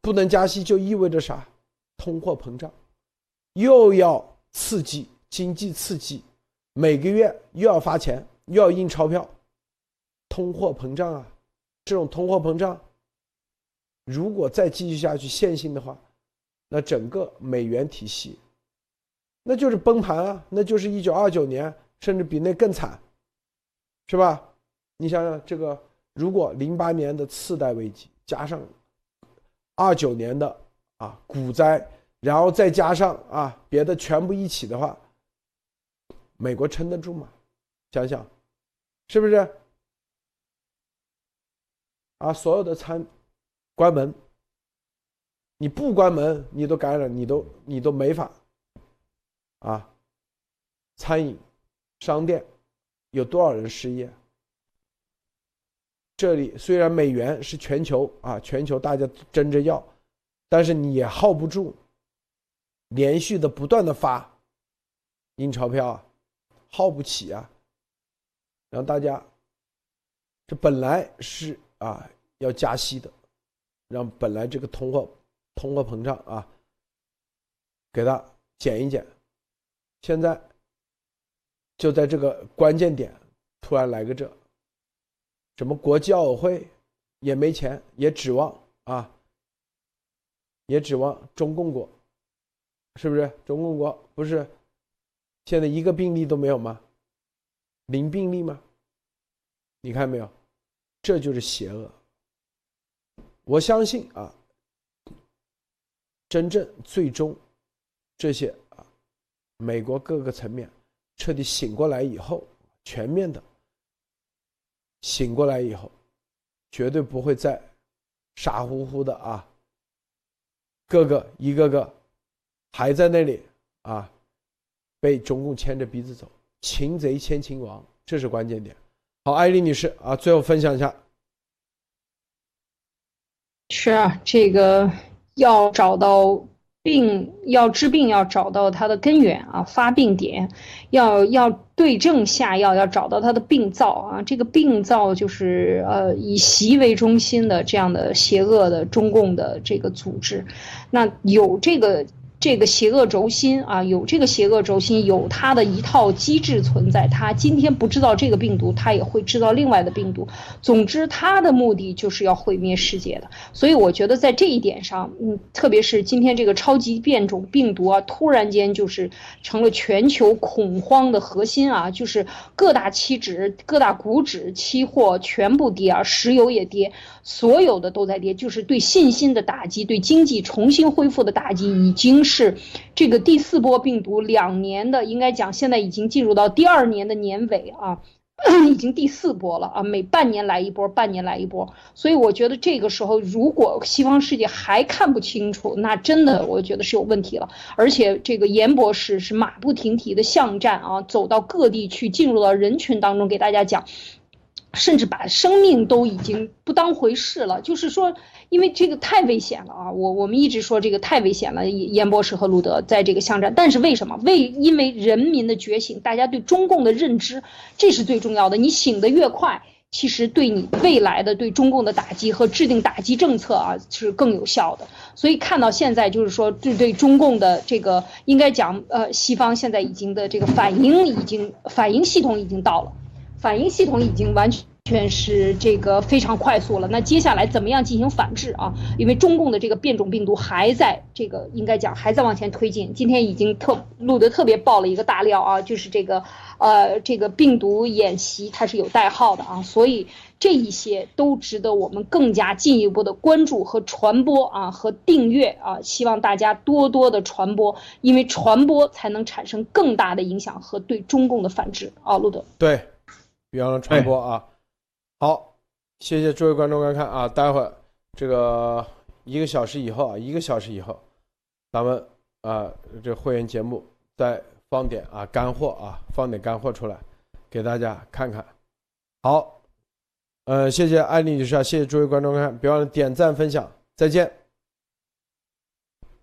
不能加息就意味着啥？通货膨胀，又要刺激经济，刺激，每个月又要发钱，又要印钞票，通货膨胀啊！这种通货膨胀，如果再继续下去，线性的话，那整个美元体系，那就是崩盘啊！那就是一九二九年。甚至比那更惨，是吧？你想想，这个如果零八年的次贷危机加上二九年的啊股灾，然后再加上啊别的全部一起的话，美国撑得住吗？想想，是不是？啊，所有的餐关门，你不关门，你都感染，你都你都没法啊，餐饮。商店有多少人失业？这里虽然美元是全球啊，全球大家争着要，但是你也耗不住，连续的不断的发印钞票啊，耗不起啊。然后大家，这本来是啊要加息的，让本来这个通货通货膨胀啊，给它减一减。现在就在这个关键点，突然来个这，什么国际奥委会也没钱，也指望啊，也指望中共国，是不是？中共国不是现在一个病例都没有吗？零病例吗？你看没有？这就是邪恶。我相信啊，真正最终这些啊，美国各个层面彻底醒过来以后，全面的醒过来以后，绝对不会再傻乎乎的啊，各个一个个还在那里啊，被中共牵着鼻子走，擒贼先擒王，这是关键点。好，艾丽女士啊，最后分享一下。是啊，这个要找到病，要治病，要找到它的根源啊，发病点，要要对症下药，要找到它的病灶啊。这个病灶就是呃以习为中心的这样的邪恶的中共的这个组织，那有这个。这个邪恶轴心啊，有这个邪恶轴心，有它的一套机制存在。它今天不知道这个病毒，它也会制造另外的病毒。总之，它的目的就是要毁灭世界的。所以，我觉得在这一点上，嗯，特别是今天这个超级变种病毒啊，突然间就是成了全球恐慌的核心啊，就是各大期指、各大股指、期货全部跌啊，石油也跌，所有的都在跌，就是对信心的打击，对经济重新恢复的打击，已经是。是这个第四波病毒两年的，应该讲现在已经进入到第二年的年尾啊，已经第四波了啊，每半年来一波，半年来一波。所以我觉得这个时候，如果西方世界还看不清楚，那真的我觉得是有问题了。而且这个严博士是马不停蹄的巷战啊，走到各地去，进入到人群当中给大家讲。甚至把生命都已经不当回事了，就是说，因为这个太危险了啊！我我们一直说这个太危险了，严博士和路德在这个巷战，但是为什么？为因为人民的觉醒，大家对中共的认知，这是最重要的。你醒得越快，其实对你未来的对中共的打击和制定打击政策啊是更有效的。所以看到现在，就是说对对中共的这个，应该讲呃，西方现在已经的这个反应已经反应系统已经到了。反应系统已经完全是这个非常快速了。那接下来怎么样进行反制啊？因为中共的这个变种病毒还在这个应该讲还在往前推进。今天已经特录的特别爆了一个大料啊，就是这个呃这个病毒演习它是有代号的啊，所以这一些都值得我们更加进一步的关注和传播啊和订阅啊，希望大家多多的传播，因为传播才能产生更大的影响和对中共的反制啊，路德对。比方说传播啊，好，谢谢诸位观众观看啊，待会儿这个一个小时以后啊，一个小时以后，咱们啊这会员节目再放点啊干货啊，放点干货出来给大家看看。好，呃，谢谢艾丽女士啊，谢谢诸位观众观看，别忘了点赞分享，再见。